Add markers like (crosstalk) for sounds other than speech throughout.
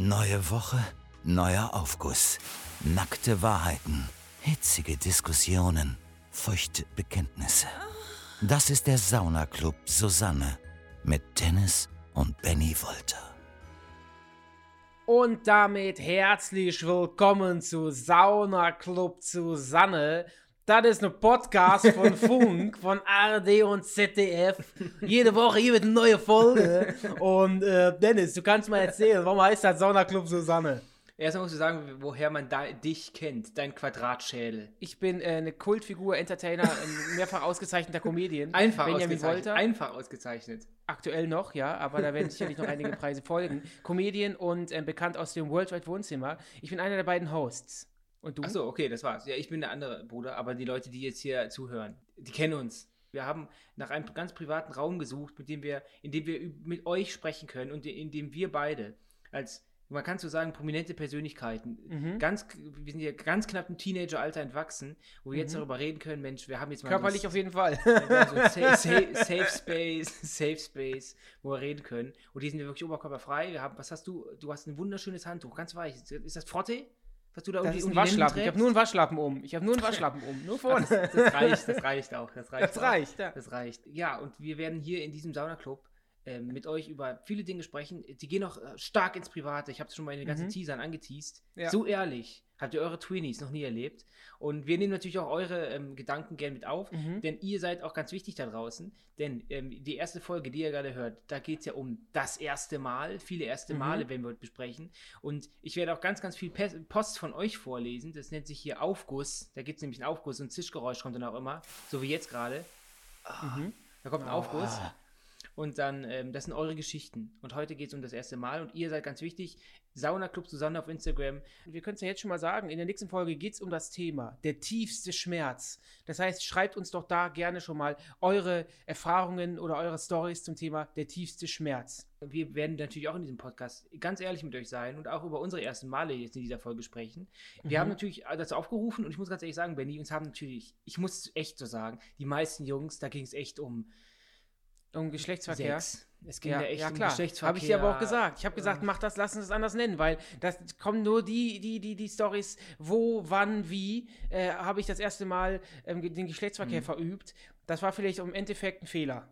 Neue Woche, neuer Aufguss. Nackte Wahrheiten, hitzige Diskussionen, feuchte Bekenntnisse. Das ist der Saunaclub Susanne mit Dennis und Benny Wolter. Und damit herzlich willkommen zu Sauna Club Susanne. Das ist ein Podcast von (laughs) Funk, von ARD und ZDF. Jede Woche hier wird eine neue Folge. Und äh, Dennis, du kannst mal erzählen, warum heißt das Sauna Club Susanne? Erstmal musst du sagen, woher man dich kennt, dein Quadratschädel. Ich bin äh, eine Kultfigur, Entertainer, ein mehrfach ausgezeichneter Comedian. Einfach Benjamin ausgezeichnet. Wolter. Einfach ausgezeichnet. Aktuell noch, ja, aber da werden sicherlich noch einige Preise folgen. Comedian und äh, bekannt aus dem Worldwide Wohnzimmer. Ich bin einer der beiden Hosts. Und du? Achso, okay, das war's. Ja, ich bin der andere Bruder, aber die Leute, die jetzt hier zuhören, die kennen uns. Wir haben nach einem ganz privaten Raum gesucht, mit dem wir, in dem wir mit euch sprechen können und in dem wir beide als man kann so sagen, prominente Persönlichkeiten, Mhm. ganz, wir sind ja ganz knapp im Teenageralter entwachsen, wo wir jetzt Mhm. darüber reden können, Mensch, wir haben jetzt mal Körperlich so auf jeden Fall. So (laughs) Safe, Safe, Safe Space, (laughs) Safe Space, wo wir reden können. Und die sind wir wirklich oberkörperfrei. Wir haben, was hast du? Du hast ein wunderschönes Handtuch, ganz weich. Ist das Frotte? Was du da Das um die, ist um ein Waschlappen. Ich habe nur einen Waschlappen um. Ich habe nur einen Waschlappen um. Nur Ah, vorne. das, das reicht, das reicht auch. Das reicht, Das auch. reicht, ja. Das reicht. Ja, und wir werden hier in diesem Saunaclub ähm, mit euch über viele Dinge sprechen. Die gehen auch äh, stark ins Private. Ich habe es schon mal in den ganzen Mhm. Teasern angeteased. Ja. So ehrlich. Habt ihr eure Tweenies noch nie erlebt? Und wir nehmen natürlich auch eure ähm, Gedanken gern mit auf, Mhm. denn ihr seid auch ganz wichtig da draußen. Denn ähm, die erste Folge, die ihr gerade hört, da geht es ja um das erste Mal. Viele erste Mhm. Male werden wir heute besprechen. Und ich werde auch ganz, ganz viel Post von euch vorlesen. Das nennt sich hier Aufguss. Da gibt es nämlich einen Aufguss und Zischgeräusch kommt dann auch immer. So wie jetzt gerade. Mhm. Da kommt ein Aufguss. Ah. Und dann, ähm, das sind eure Geschichten. Und heute geht es um das erste Mal. Und ihr seid ganz wichtig. Sauna Club Susanne auf Instagram. Wir können es ja jetzt schon mal sagen, in der nächsten Folge geht es um das Thema, der tiefste Schmerz. Das heißt, schreibt uns doch da gerne schon mal eure Erfahrungen oder eure Stories zum Thema der tiefste Schmerz. Wir werden natürlich auch in diesem Podcast ganz ehrlich mit euch sein und auch über unsere ersten Male jetzt in dieser Folge sprechen. Wir Mhm. haben natürlich dazu aufgerufen und ich muss ganz ehrlich sagen, Benny, uns haben natürlich, ich muss echt so sagen, die meisten Jungs, da ging es echt um Um Geschlechtsverkehr. Sex. Es ging Ja, da echt ja um klar. Geschlechtsverkehr. Habe ich dir aber auch gesagt. Ich habe gesagt, mach das, lass uns es anders nennen, weil das kommen nur die, die, die, die Stories, wo, wann, wie, äh, habe ich das erste Mal ähm, den Geschlechtsverkehr Mhm. verübt. Das war vielleicht im Endeffekt ein Fehler.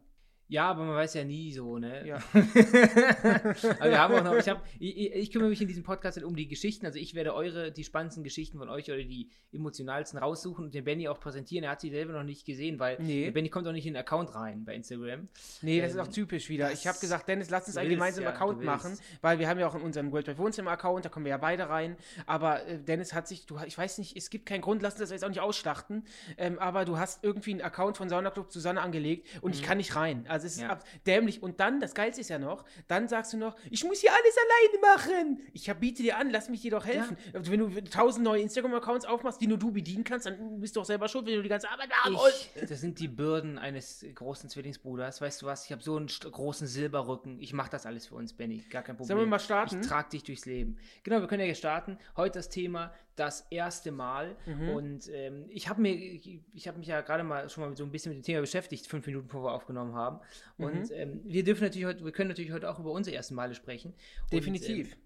Ja, aber man weiß ja nie so, ne? Ja. (laughs) aber wir haben auch noch, ich, hab, ich, ich kümmere mich in diesem Podcast um die Geschichten. Also ich werde eure, die spannendsten Geschichten von euch oder die emotionalsten raussuchen und den Benny auch präsentieren. Er hat sie selber noch nicht gesehen, weil Nee. der Benny kommt auch nicht in den Account rein bei Instagram. Nee, das ist Ähm, auch typisch wieder. Ich habe gesagt, Dennis, lass uns einen gemeinsamen ja, Account machen, weil wir haben ja auch in unserem World Wide Wohnzimmer Account, da kommen wir ja beide rein. Aber äh, Dennis hat sich, du, ich weiß nicht, es gibt keinen Grund, lass uns das jetzt auch nicht ausschlachten. Ähm, aber du hast irgendwie einen Account von Saunaclub Susanne angelegt und ich kann nicht rein. Also es ist. Ja. dämlich. Und dann, das Geilste ist ja noch, dann sagst du noch, ich muss hier alles alleine machen. Ich biete dir an, lass mich dir doch helfen. Also wenn du tausend neue Instagram-Accounts aufmachst, die nur du bedienen kannst, dann bist du doch selber schuld, wenn du die ganze Arbeit haben musst. (laughs) Das sind die Bürden eines großen Zwillingsbruders. Weißt du was? Ich habe so einen großen Silberrücken. Ich mache das alles für uns, Benny. Gar kein Problem. Sollen wir mal starten? Ich trage dich durchs Leben. Genau, wir können ja jetzt starten. Heute das Thema das erste Mal. Mhm. Und ähm, ich habe mir, ich, ich habe mich ja gerade mal schon mal so ein bisschen mit dem Thema beschäftigt, fünf Minuten bevor wir aufgenommen haben. Mhm. Und ähm, wir dürfen natürlich heute, wir können natürlich heute auch über unsere ersten Male sprechen. Definitiv. Und, ähm,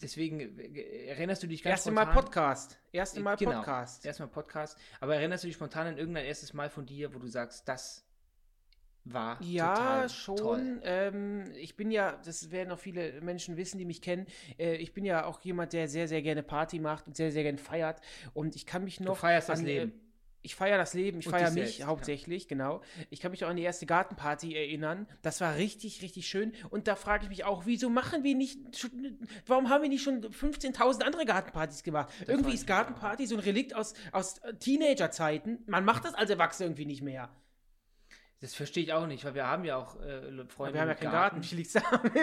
deswegen äh, erinnerst du dich ganz Erste Mal spontan- Podcast. Erste Mal Genau. Podcast. Erstmal Podcast. Aber erinnerst du dich spontan an irgendein erstes Mal von dir, wo du sagst, das war Ja, schon. Ähm, ich bin ja, das werden auch viele Menschen wissen, die mich kennen. Äh, ich bin ja auch jemand, der sehr, sehr gerne Party macht und sehr, sehr gerne feiert. Und ich kann mich noch. feierst das an, Leben. Äh, ich feiere das Leben, ich feiere mich selbst, ja. hauptsächlich, genau. Ich kann mich auch an die erste Gartenparty erinnern. Das war richtig, richtig schön. Und da frage ich mich auch, wieso machen wir nicht, warum haben wir nicht schon 15.000 andere Gartenpartys gemacht? irgendwie frag ich ist Gartenparty so ein Relikt aus, aus Teenagerzeiten. Man macht das als Erwachsener irgendwie nicht mehr. Das verstehe ich auch nicht, weil wir haben ja auch äh, Freunde. wir haben ja keinen Garten. Liegt's (laughs) da?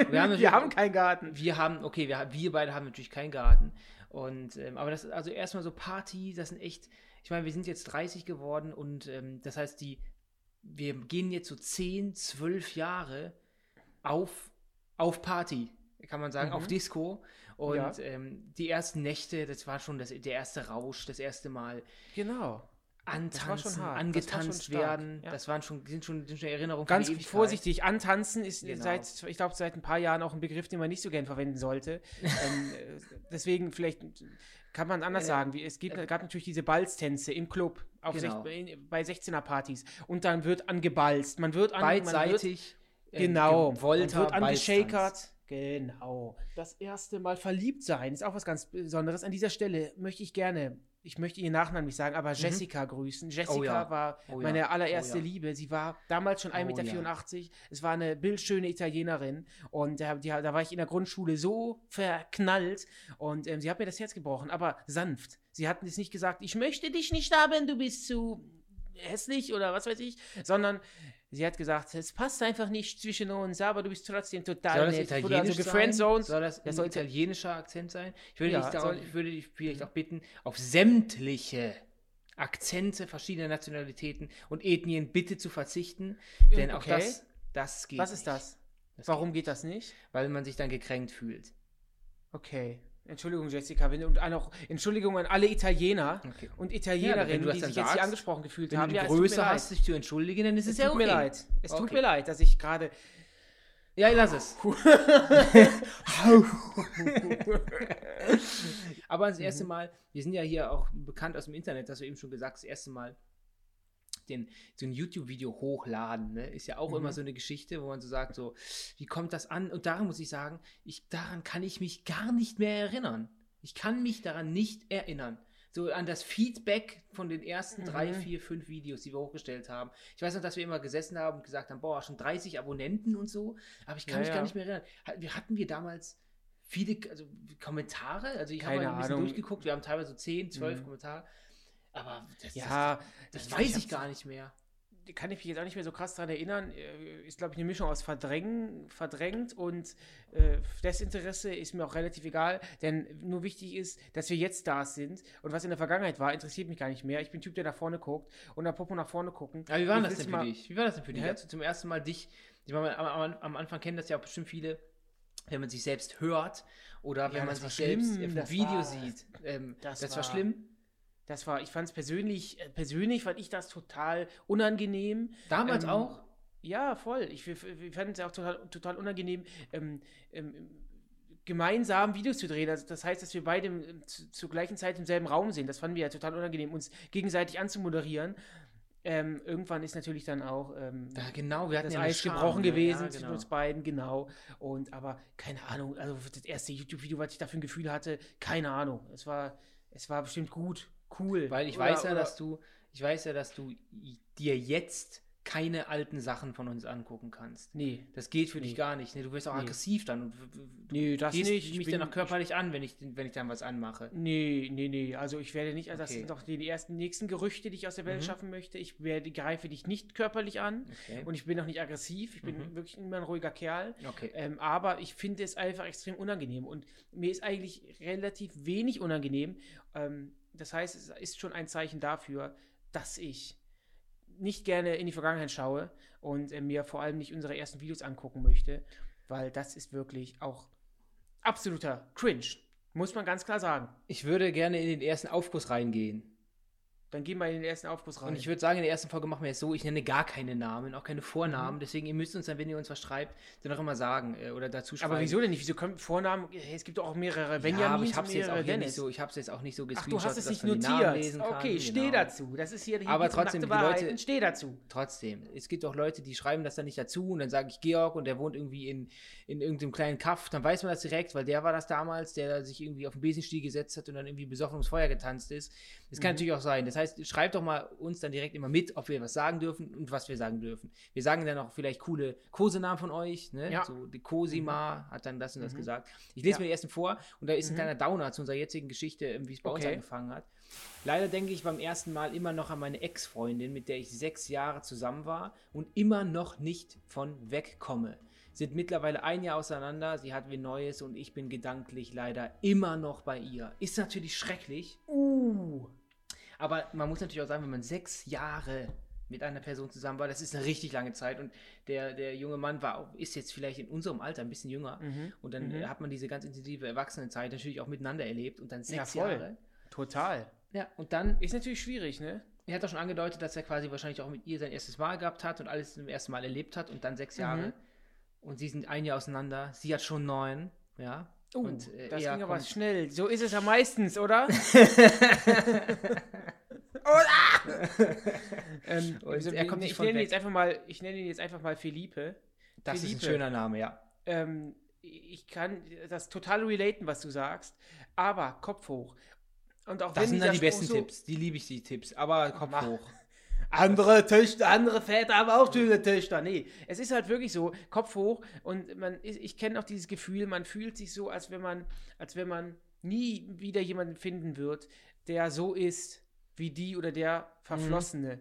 Wir haben, wir haben keinen Garten. Wir haben, okay, wir, wir beide haben natürlich keinen Garten. Und, ähm, aber das ist also erstmal so Party, das sind echt, ich meine, wir sind jetzt 30 geworden und ähm, das heißt, die, wir gehen jetzt so 10, 12 Jahre auf, auf Party, kann man sagen, Mhm. auf Disco. Und Ja. ähm, die ersten Nächte, das war schon das, der erste Rausch, das erste Mal. Genau. Antanzen. Das angetanzt stark, werden. ja. Das waren schon, sind schon, sind schon Erinnerungen Ganz vorsichtig, antanzen ist Genau. seit, ich glaube, seit ein paar Jahren auch ein Begriff, den man nicht so gern verwenden sollte. (laughs) ähm, äh, deswegen vielleicht kann man anders Äh, sagen. Wie, es gibt, gab natürlich diese Balztänze im Club Genau. sech, bei 16er-Partys und dann wird angebalzt. Man wird an, Man wird, Beidseitig. äh, genau. ge- Volta, man wird Balztanz. angeshakert. Genau. Das erste Mal verliebt sein ist auch was ganz Besonderes. An dieser Stelle möchte ich gerne, ich möchte ihren Nachnamen nicht sagen, aber Jessica grüßen. Jessica Mhm. Oh ja. war Oh ja. meine allererste Oh ja. Liebe. Sie war damals schon Oh 1,84 Meter. Es war eine bildschöne Italienerin. Und da, die, da war ich in der Grundschule so verknallt. Und ähm, sie hat mir das Herz gebrochen, aber sanft. Sie hat jetzt nicht gesagt, ich möchte dich nicht haben, du bist zu hässlich oder was weiß ich, sondern sie hat gesagt, es passt einfach nicht zwischen uns, aber du bist trotzdem total Soll das nett. Italienisch also sein? Soll das, Das ein sollte- italienischer Akzent sein? Ich würde, Ja, dich, soll- darauf, ich würde dich vielleicht auch bitten, auf sämtliche Akzente verschiedener Nationalitäten und Ethnien bitte zu verzichten, denn auch Okay. das, das geht Was ist nicht. das? Das Warum geht geht das nicht, Weil man sich dann gekränkt fühlt. Okay. Entschuldigung, Jessica, wenn, und auch Entschuldigung an alle Italiener Okay. und Ja, wenn Italienerinnen, du das die sich jetzt hier sagst, angesprochen gefühlt Wenn haben. du Ja, die tut mir Größe hast, dich zu entschuldigen, dann ist es, Es ja tut okay. mir leid. Es tut Okay. mir leid, dass ich gerade. Ja, lass es. (laughs) Aber das erste. Mal, wir sind ja hier auch bekannt aus dem Internet, hast du eben schon gesagt, das erste Mal den, so ein YouTube-Video hochladen, ne? ist ja auch Mhm. immer so eine Geschichte, wo man so sagt, so, wie kommt das an? Und daran muss ich sagen, ich, daran kann ich mich gar nicht mehr erinnern. Ich kann mich daran nicht erinnern. So an das Feedback von den ersten drei, Mhm. vier, fünf Videos, die wir hochgestellt haben. Ich weiß noch, dass wir immer gesessen haben und gesagt haben, boah, schon 30 Abonnenten und so, aber ich kann Ja, mich ja. gar nicht mehr erinnern. Hatten wir damals viele also, Kommentare, also ich habe ein bisschen Ahnung. durchgeguckt, wir haben teilweise so 10, 12 Mhm. Kommentare, aber das, Ja, das, das ich- weiß ich gar nicht mehr. kann ich mich jetzt auch nicht mehr so krass daran erinnern. Äh, Ist, glaube ich, eine Mischung aus Verdrängen, verdrängt und äh, Desinteresse ist mir auch relativ egal. Denn nur wichtig ist, dass wir jetzt da sind. Und was in der Vergangenheit war, interessiert mich gar nicht mehr. Ich bin ein Typ, der nach vorne guckt. Und apropos nach vorne gucken. Aber wie war das denn für dich? Wie war das denn für dich? Als du zum ersten Mal dich, ich meine, am, am, Anfang kennen das ja auch bestimmt viele, wenn man sich selbst hört oder wenn Ja, man das war sich selbst schlimm, im das Video war- sieht. (laughs) Ähm, das, das war, war- schlimm. Das war, ich fand es persönlich, äh, persönlich fand ich das total unangenehm. Damals Ähm, auch? Ja, voll. Ich, f- fand es auch total, total unangenehm, ähm, ähm, gemeinsam Videos zu drehen. Also das heißt, dass wir beide im- zu, zur gleichen Zeit im selben Raum sind. Das fanden wir ja total unangenehm, uns gegenseitig anzumoderieren. Ähm, irgendwann ist natürlich dann auch ähm, Ja, genau, wir hatten das ja Eis Charme, gebrochen ne? gewesen Ja, zwischen genau. uns beiden, genau. Und aber keine Ahnung, also das erste YouTube-Video, was ich dafür ein Gefühl hatte, keine Ahnung. Es war, es war bestimmt gut, cool. Weil ich Oder- weiß ja, oder- dass du, ich weiß ja, dass du dir jetzt keine alten Sachen von uns angucken kannst. Nee, Das geht für dich Nee. gar nicht. Ne? Du wirst auch Nee. aggressiv dann. Und, du nee, das gehst nicht. Ich mich bin- dann auch körperlich an, wenn ich, wenn ich dann was anmache. Nee, nee, nee. Also ich werde nicht, also das Okay. sind doch die ersten nächsten Gerüchte, die ich aus der Welt Mhm. schaffen möchte. Ich werde, greife dich nicht körperlich an Okay. und ich bin auch nicht aggressiv. Ich bin Mhm. wirklich immer ein ruhiger Kerl. okay. Ähm, aber ich finde es einfach extrem unangenehm und mir ist eigentlich relativ wenig unangenehm. Ähm, das heißt, es ist schon ein Zeichen dafür, dass ich nicht gerne in die Vergangenheit schaue und äh, mir vor allem nicht unsere ersten Videos angucken möchte, weil das ist wirklich auch absoluter Cringe. Muss man ganz klar sagen. Ich würde gerne in den ersten Aufguss reingehen. Dann gehen wir in den ersten Aufguss rein. Und ich würde sagen, in der ersten Folge machen wir es so, ich nenne gar keine Namen, auch keine Mhm. Vornamen. Deswegen, ihr müsst uns dann, wenn ihr uns was schreibt, dann auch immer sagen äh, oder dazu schreiben. aber wieso denn nicht? Wieso können Vornamen? Hey, es gibt auch mehrere Ja, Benjamins aber ich habe es jetzt auch nicht so, ich habe es jetzt auch nicht so Ach, du hast es nicht notiert. lesen kann. Okay, steh genau. dazu. Das ist hier die Aber trotzdem, die. Leute- Steh dazu. Trotzdem, es gibt auch Leute, die schreiben das dann nicht dazu und dann sage ich Georg und der wohnt irgendwie in, in irgendeinem kleinen Kaff, dann weiß man das direkt, weil der war das damals, der sich irgendwie auf den Besenstiel gesetzt hat und dann irgendwie besoffen ums Feuer getanzt ist. Das kann Mhm. natürlich auch sein. Das heißt, schreibt doch mal uns dann direkt immer mit, ob wir was sagen dürfen und was wir sagen dürfen. Wir sagen dann auch vielleicht coole Kosenamen von euch, ne? Ja. So die Cosima hat dann das und das Mhm. gesagt. Ich lese Ja. mir die ersten vor und da ist ein Mhm. kleiner Downer zu unserer jetzigen Geschichte, ähm, wie es bei uns Okay. angefangen hat. Leider denke ich beim ersten Mal immer noch an meine Ex-Freundin, mit der ich sechs Jahre zusammen war und immer noch nicht von wegkomme. Sind mittlerweile ein Jahr auseinander, sie hat wie Neues und ich bin gedanklich leider immer noch bei ihr. Ist natürlich schrecklich, Uh. Aber man muss natürlich auch sagen, wenn man sechs Jahre mit einer Person zusammen war, das ist eine richtig lange Zeit und der, der junge Mann war auch, ist jetzt vielleicht in unserem Alter ein bisschen jünger Mhm. und dann Mhm. hat man diese ganz intensive Erwachsenenzeit natürlich auch miteinander erlebt und dann sechs Ja, voll. Jahre. Total. Ja, und dann Ist natürlich schwierig, ne? er hat doch schon angedeutet, dass er quasi wahrscheinlich auch mit ihr sein erstes Mal gehabt hat und alles zum ersten Mal erlebt hat und dann sechs Jahre. Mhm. Und sie sind ein Jahr auseinander. Sie hat schon neun, ja. Oh, und, äh, das ging aber kommt- schnell. So ist es ja meistens, oder? (laughs) (laughs) ähm, Und also, er kommt nicht ich nenne ihn jetzt einfach mal, ich nenne ihn jetzt einfach mal Felipe. Das ist ein Felipe. schöner Name, ja. Ähm, ich kann das total relaten, was du sagst, aber Kopf hoch. Und auch Das wenn sind dann die besten so- Tipps. Die liebe ich, die Tipps. Aber Kopf mach. hoch. Andere Töchter, andere Väter haben auch schöne Töchter. Nee, es ist halt wirklich so, Kopf hoch und man ist, ich kenne auch dieses Gefühl, man fühlt sich so, als wenn man, als wenn man nie wieder jemanden finden wird, der so ist wie die oder der Verflossene.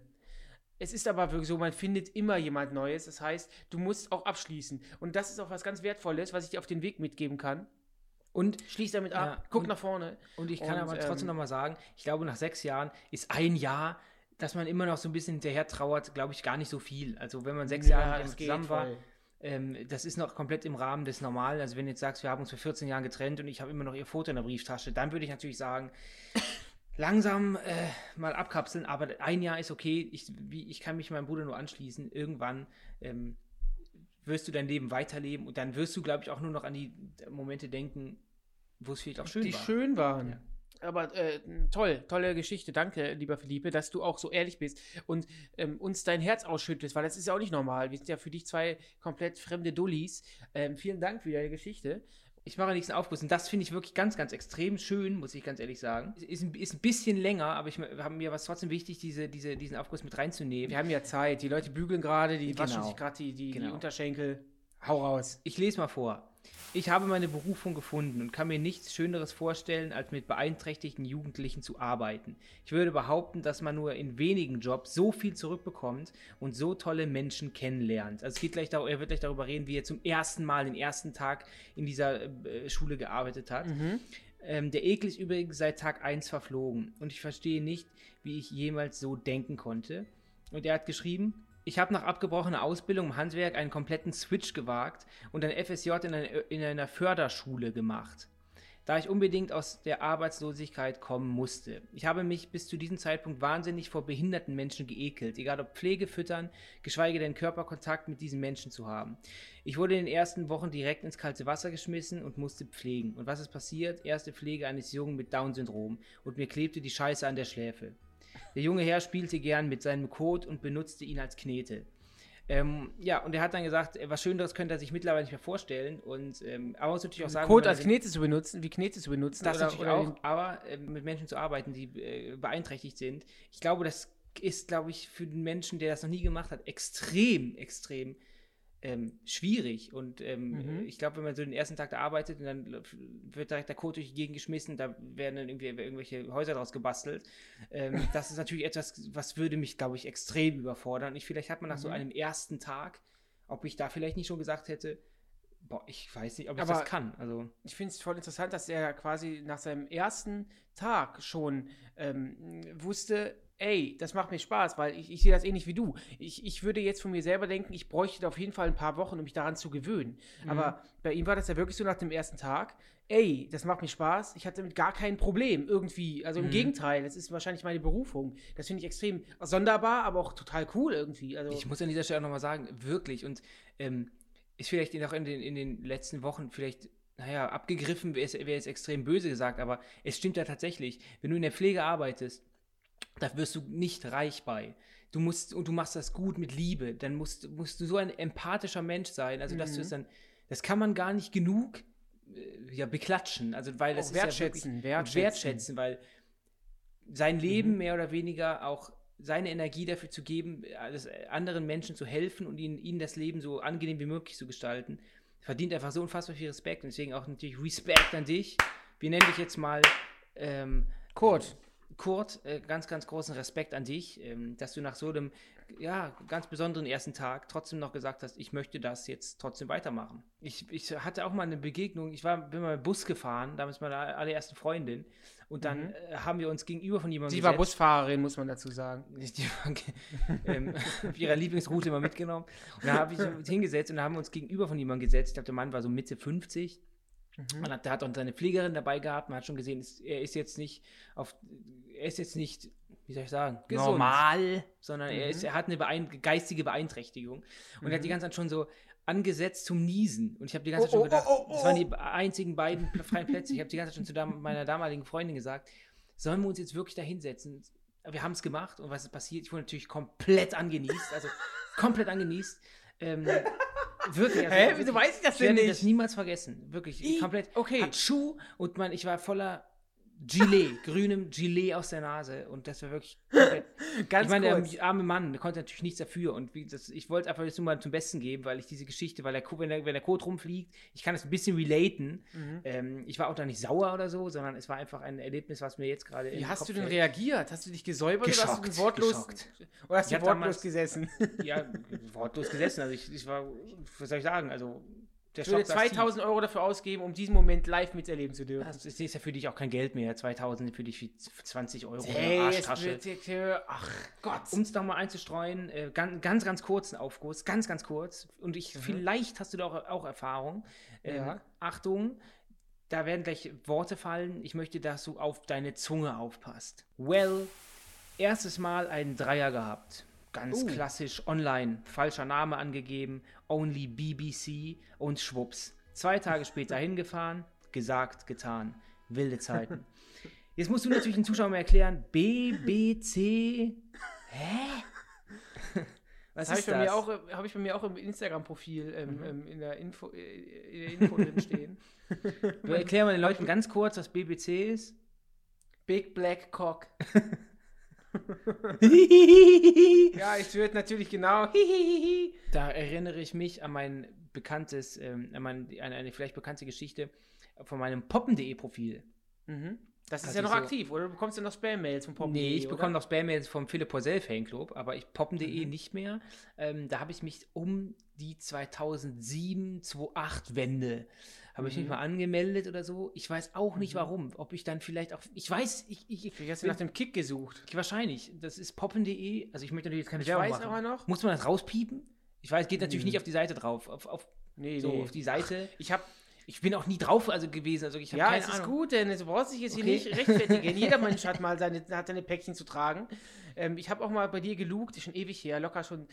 Es ist aber wirklich so, man findet immer jemand Neues. Das heißt, du musst auch abschließen. Und das ist auch was ganz Wertvolles, was ich dir auf den Weg mitgeben kann. Und, Schließ damit ab, Ja, guck und- nach vorne. und ich kann Und, aber trotzdem ähm, noch mal sagen, ich glaube, nach sechs Jahren ist ein Jahr, dass man immer noch so ein bisschen hinterher trauert, glaube ich, gar nicht so viel. Also wenn man sechs Jahre jemandem geht zusammen war, ähm, das ist noch komplett im Rahmen des Normalen. Also wenn du jetzt sagst, wir haben uns vor 14 Jahren getrennt und ich habe immer noch ihr Foto in der Brieftasche, dann würde ich natürlich sagen, (laughs) langsam äh, mal abkapseln, aber ein Jahr ist okay. Ich, wie, ich kann mich meinem Bruder nur anschließen. Irgendwann ähm, wirst du dein Leben weiterleben und dann wirst du, glaube ich, auch nur noch an die Momente denken, wo es vielleicht auch schön die war. schön waren. Ja. Aber äh, toll, tolle Geschichte. Danke, lieber Philippe, dass du auch so ehrlich bist und ähm, uns dein Herz ausschüttest, weil das ist ja auch nicht normal. Wir sind ja für dich zwei komplett fremde Dullis. Ähm, vielen Dank für deine Geschichte. Ich mache nächsten Aufguss und das finde ich wirklich ganz, ganz extrem schön, muss ich ganz ehrlich sagen. Ist, ein- ist ein bisschen länger, aber ich, mir- mir war es trotzdem wichtig, diese, diese, diesen Aufguss mit reinzunehmen. Wir haben ja Zeit. Die Leute bügeln gerade, die Genau. waschen sich gerade die, die, die Genau. Unterschenkel. Hau raus. Ich lese mal vor. Ich habe meine Berufung gefunden und kann mir nichts Schöneres vorstellen, als mit beeinträchtigten Jugendlichen zu arbeiten. Ich würde behaupten, dass man nur in wenigen Jobs so viel zurückbekommt und so tolle Menschen kennenlernt. Also es geht gleich dar- er wird gleich darüber reden, wie er zum ersten Mal den ersten Tag in dieser äh, Schule gearbeitet hat. Ähm, der Ekel ist übrigens seit Tag 1 verflogen und ich verstehe nicht, wie ich jemals so denken konnte. Und er hat geschrieben, ich habe nach abgebrochener Ausbildung im Handwerk einen kompletten Switch gewagt und ein FSJ in einer, in einer Förderschule gemacht, da ich unbedingt aus der Arbeitslosigkeit kommen musste. Ich habe mich bis zu diesem Zeitpunkt wahnsinnig vor behinderten Menschen geekelt, egal ob Pflege, Füttern, geschweige denn Körperkontakt mit diesen Menschen zu haben. Ich wurde in den ersten Wochen direkt ins kalte Wasser geschmissen und musste pflegen. Und was ist passiert? Erste Pflege eines Jungen mit Down-Syndrom und mir klebte die Scheiße an der Schläfe. Der junge Herr spielte gern mit seinem Kot und benutzte ihn als Knete. Ähm, ja, und er hat dann gesagt, äh, was Schöneres könnte er sich mittlerweile nicht mehr vorstellen. Und ähm, aber natürlich auch sagen, Code als Knete zu benutzen, wie Knete zu benutzen. das oder, natürlich oder auch, aber ähm, mit Menschen zu arbeiten, die äh, beeinträchtigt sind. Ich glaube, das ist, glaube ich, für den Menschen, der das noch nie gemacht hat, extrem, extrem ähm, schwierig. Und ähm, Mhm. ich glaube, wenn man so den ersten Tag da arbeitet und dann wird direkt der Code durch die Gegend geschmissen, da werden dann irgendwie irgendwelche Häuser draus gebastelt. Ähm, (laughs) das ist natürlich etwas, was würde mich, glaube ich, extrem überfordern. Und ich, vielleicht hat man nach so Mhm. einem ersten Tag, ob ich da vielleicht nicht schon gesagt hätte, boah, ich weiß nicht, ob ich Aber- das kann. Also ich finde es voll interessant, dass er quasi nach seinem ersten Tag schon ähm, wusste, ey, das macht mir Spaß, weil ich, ich sehe das ähnlich wie du. Ich, ich würde jetzt von mir selber denken, ich bräuchte auf jeden Fall ein paar Wochen, um mich daran zu gewöhnen. Aber bei ihm war das ja wirklich so nach dem ersten Tag, ey, das macht mir Spaß, ich hatte damit gar kein Problem irgendwie. Also im Mhm. Gegenteil, das ist wahrscheinlich meine Berufung. Das finde ich extrem sonderbar, aber auch total cool irgendwie. Also, Ich muss an dieser Stelle auch nochmal sagen, wirklich, und ähm, ist vielleicht auch in den, in den letzten Wochen vielleicht, naja, abgegriffen, wäre wär jetzt extrem böse gesagt, aber es stimmt ja tatsächlich, wenn du in der Pflege arbeitest, da wirst du nicht reich bei. Du musst, und du machst das gut mit Liebe, dann musst, musst du so ein empathischer Mensch sein, also dass du Mhm. es dann, das kann man gar nicht genug äh, ja, beklatschen, also weil das Auch ist ja wertschätzen, wirklich, wertschätzen. wertschätzen, weil sein Leben Mhm. mehr oder weniger auch seine Energie dafür zu geben, äh, anderen Menschen zu helfen und ihnen, ihnen das Leben so angenehm wie möglich zu gestalten, verdient einfach so unfassbar viel Respekt und deswegen auch natürlich Respekt an dich. Wir nennen dich jetzt mal ähm, Kurt. Kurt, äh, ganz, ganz großen Respekt an dich, ähm, dass du nach so einem ja, ganz besonderen ersten Tag trotzdem noch gesagt hast, ich möchte das jetzt trotzdem weitermachen. Ich, ich hatte auch mal eine Begegnung, ich war, bin mal Bus gefahren, damals meine allererste Freundin, und dann Mhm. äh, haben wir uns gegenüber von jemandem Sie war Busfahrerin, muss man dazu sagen. (laughs) die war ähm, (laughs) auf ihrer Lieblingsroute immer mitgenommen. Und da habe ich uns hingesetzt und da haben wir uns gegenüber von jemandem gesetzt. Ich glaube, der Mann war so Mitte 50. Man hat, der hat auch seine Pflegerin dabei gehabt. Man hat schon gesehen, es- er ist jetzt nicht auf, er ist jetzt nicht wie soll ich sagen, Gesund. normal, sondern er, Mhm. ist, er hat eine beein geistige Beeinträchtigung. Und er hat die ganze Zeit schon so angesetzt zum Niesen. Und ich habe die ganze Zeit Oh, schon oh, gedacht, oh, oh, das waren die oh. einzigen beiden (laughs) freien Plätze. Ich habe die ganze Zeit schon zu dam meiner damaligen Freundin gesagt, sollen wir uns jetzt wirklich da hinsetzen? Wir haben es gemacht und was ist passiert? Ich wurde natürlich komplett angenießt, also komplett angenießt. Ähm, wirklich. Also Hä? Wieso weiß ich das ich denn werde nicht? das niemals vergessen. Wirklich, I- komplett. okay. Hat Schuh und man, ich war voller Gilet, grünem Gilet aus der Nase und das war wirklich. (laughs) Ganz ich meine, kurz. der arme Mann, der konnte natürlich nichts dafür und wie, das, ich wollte einfach das nur mal zum Besten geben, weil ich diese Geschichte, weil der, wenn der, wenn der Code rumfliegt, ich kann das ein bisschen relaten. Mhm. Ähm, ich war auch da nicht sauer oder so, sondern es war einfach ein Erlebnis, was mir jetzt gerade. Wie hast Kopf du denn fällt. reagiert? Hast du dich gesäubert oder hast du Geschockt, wortlos, geschockt. oder hast du wortlos damals- gesessen? Ja, wortlos gesessen. Also ich, ich war, was soll ich sagen? Also Ich würde Schock war tief. 2000 Euro dafür ausgeben, um diesen Moment live miterleben zu dürfen. Das ist ja für dich auch kein Geld mehr. 2000 für dich wie 20 Euro Hey, eine es Arschtasche. wird, ach Gott. Um es nochmal einzustreuen, äh, ganz, ganz, ganz kurzen Aufguss, ganz, ganz kurz. Und ich, vielleicht hast du da auch, auch Erfahrung. Ähm, Ja. Achtung, da werden gleich Worte fallen. Ich möchte, dass du auf deine Zunge aufpasst. Well, erstes Mal einen Dreier gehabt. Ganz Uh. klassisch online. Falscher Name angegeben. Only BBC und schwupps. Zwei Tage später hingefahren. Gesagt, getan. Wilde Zeiten. (laughs) Jetzt musst du natürlich den Zuschauern erklären, BBC. Hä? (laughs) Was Das habe ist ich, bei mir das? auch, hab ich bei mir auch im Instagram-Profil ähm, Mhm. ähm, in der Info, äh, in der Info drin stehen. (laughs) Wir erklären mal den Leuten ganz kurz, was BBC ist. Big Black Cock. (laughs) Ja, ich würde natürlich genau. (laughs) Da erinnere ich mich an mein bekanntes, ähm, an, mein, an eine vielleicht bekannte Geschichte von meinem poppen.de Profil. mhm. Das ist Hatte ja noch ich so- aktiv, oder? Du bekommst ja noch Spam-Mails von Pop. nee, ich bekomme noch Spam-Mails vom Philipp Porzell Fanclub, aber ich poppen.de nicht mehr. Ähm, da habe ich mich um die 2007, 2008 Wende habe ich mich Mhm. mal angemeldet oder so. Ich weiß auch nicht warum. Ob ich dann vielleicht auch, ich weiß, ich, ich, Ich hast du nach dem Kick gesucht. wahrscheinlich. Das ist poppen.de. Also ich möchte natürlich jetzt keine Ich Werbung weiß machen. aber noch. Muss man das rauspiepen? Ich weiß, geht natürlich Mhm. nicht auf die Seite drauf. Auf, auf, Nee, so, nee. auf die Seite. Ich habe Ich bin auch nie drauf also gewesen. Also ich Ja, keine es ist Ahnung. gut, denn du brauchst dich jetzt Okay. hier nicht rechtfertigen. Jeder (laughs) Mensch hat mal seine, hat seine Päckchen zu tragen. Ähm, ich habe auch mal bei dir gelugt, ist schon ewig her, locker schon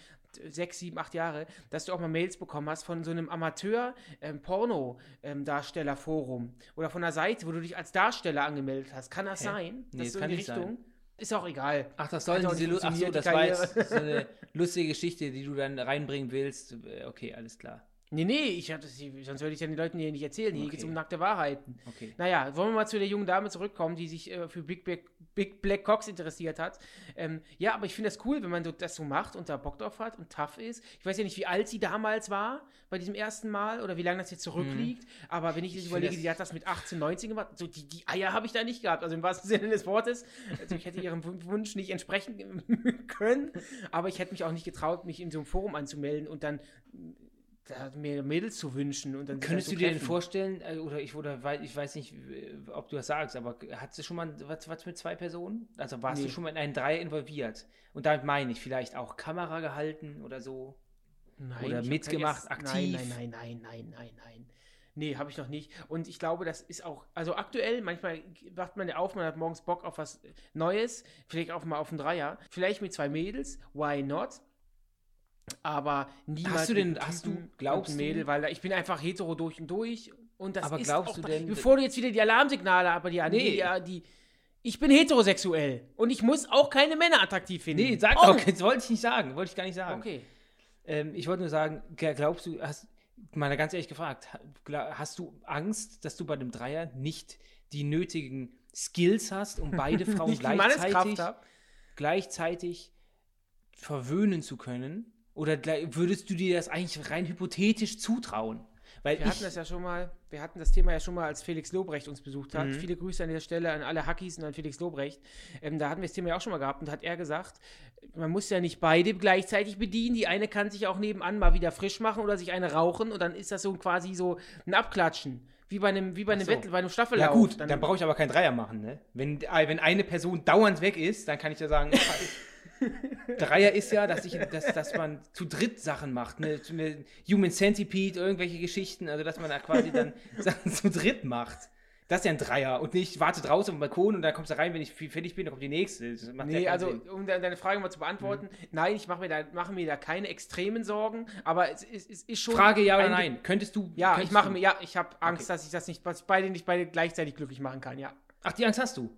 sechs, sieben, acht Jahre, dass du auch mal Mails bekommen hast von so einem Amateur-Porno-Darsteller-Forum oder von einer Seite, wo du dich als Darsteller angemeldet hast. Kann das Hä? sein? Nee, das so in kann die nicht sein. Ist auch egal. Ach, das soll diese Lu- Ach so, das war jetzt so eine lustige Geschichte, die du dann reinbringen willst. Äh, Okay, alles klar. Nee, nee, ich hab das, sonst würde ich ja den Leuten hier nicht erzählen. Hier Okay. geht es um nackte Wahrheiten. Okay. Naja, wollen wir mal zu der jungen Dame zurückkommen, die sich äh, für Big Black, Big Black Cox interessiert hat. Ähm, ja, aber ich finde das cool, wenn man das so macht und da Bock drauf hat und tough ist. Ich weiß ja nicht, wie alt sie damals war bei diesem ersten Mal oder wie lange das jetzt zurückliegt. Aber wenn ich jetzt Ich überlege, die hat das mit 18, 19 gemacht. So die, die Eier habe ich da nicht gehabt. Also im wahrsten Sinne des Wortes. Also ich hätte ihrem Wun- Wunsch nicht entsprechen (laughs) können. Aber ich hätte mich auch nicht getraut, mich in so einem Forum anzumelden und dann da mir Mädels zu wünschen und dann Könntest das du dir denn vorstellen, äh, oder ich, oder ich weiß nicht, ob du das sagst, aber hattest du schon mal was, was mit zwei Personen? Also warst Nee. du schon mal in einen Dreier involviert? Und damit meine ich vielleicht auch Kamera gehalten oder so? Nein, Oder mitgemacht, kein- aktiv? Nein, nein, nein, nein, nein, nein, nein. Nee, habe ich noch nicht. Und ich glaube, das ist auch, also aktuell, manchmal wacht man ja auf, man hat morgens Bock auf was Neues, vielleicht auch mal auf einen Dreier, vielleicht mit zwei Mädels, why not? Aber niemals Hast du denn- hast du- glaubst Mädel, weil ich bin einfach hetero durch und durch und das Aber ist glaubst du denn- bevor du jetzt wieder die Alarmsignale aber die Nee. die, die ich bin heterosexuell und ich muss auch keine Männer attraktiv finden. Nee, sag oh. doch, das wollte ich nicht sagen, wollte ich gar nicht sagen. Okay. Ähm, ich wollte nur sagen, glaubst du, hast, mal ganz ehrlich gefragt, hast du Angst, dass du bei dem Dreier nicht die nötigen Skills hast, um beide (laughs) Frauen gleichzeitig, gleichzeitig verwöhnen zu können? Oder würdest du dir das eigentlich rein hypothetisch zutrauen? Weil Wir hatten das ja schon mal, wir hatten das Thema ja schon mal, als Felix Lobrecht uns besucht hat. Mhm. Viele Grüße an dieser Stelle an alle Hackies und an Felix Lobrecht. Ähm, da hatten wir das Thema ja auch schon mal gehabt und hat er gesagt, man muss ja nicht beide gleichzeitig bedienen. Die eine kann sich auch nebenan mal wieder frisch machen oder sich eine rauchen und dann ist das so quasi so ein Abklatschen. Wie bei einem, wie bei einem so. Wettel, bei einem Staffellauf. ja gut, dann, brauche ich aber keinen Dreier machen, ne? Wenn, äh, wenn eine Person dauernd weg ist, dann kann ich ja sagen, (laughs) Dreier ist ja, dass, ich, dass, dass man zu dritt Sachen macht, ne? Eine Human Centipede, irgendwelche Geschichten, also dass man da quasi dann (laughs) Sachen zu dritt macht. Das ist ja ein Dreier und nicht warte draußen auf dem Balkon und dann kommst du rein, wenn ich fertig bin, dann kommt die nächste. Das Nee, also Sinn. um de- deine Frage mal zu beantworten, nein, ich mache mir, da, mache mir da keine extremen Sorgen, aber es, ist- es ist schon. Frage ja oder ein- nein. Könntest du. Ja, könntest ich mache mir, ja, ich habe Angst, Okay. dass ich das nicht, dass ich beide nicht beide gleichzeitig glücklich machen kann, ja. Ach, die Angst hast du.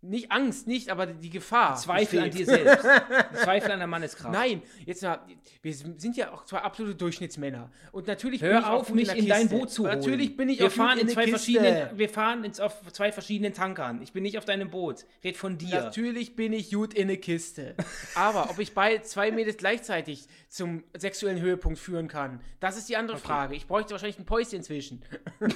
Nicht Angst, nicht, aber die Gefahr. Zweifel an dir selbst. (laughs) Zweifel an der Manneskraft. Nein, jetzt mal, wir sind ja auch zwei absolute Durchschnittsmänner. Und natürlich Hör bin ich auf, mich der in dein. Boot zu holen. Natürlich bin ich wir fahren in zwei Kiste. verschiedenen, Wir fahren ins, auf zwei verschiedenen Tankern. Ich bin nicht auf deinem Boot. Red von dir. Natürlich bin ich gut in eine Kiste. Aber ob ich bei zwei Mädels gleichzeitig zum sexuellen Höhepunkt führen kann, das ist die andere Frage. Ich bräuchte wahrscheinlich ein Päuschen zwischen. (laughs)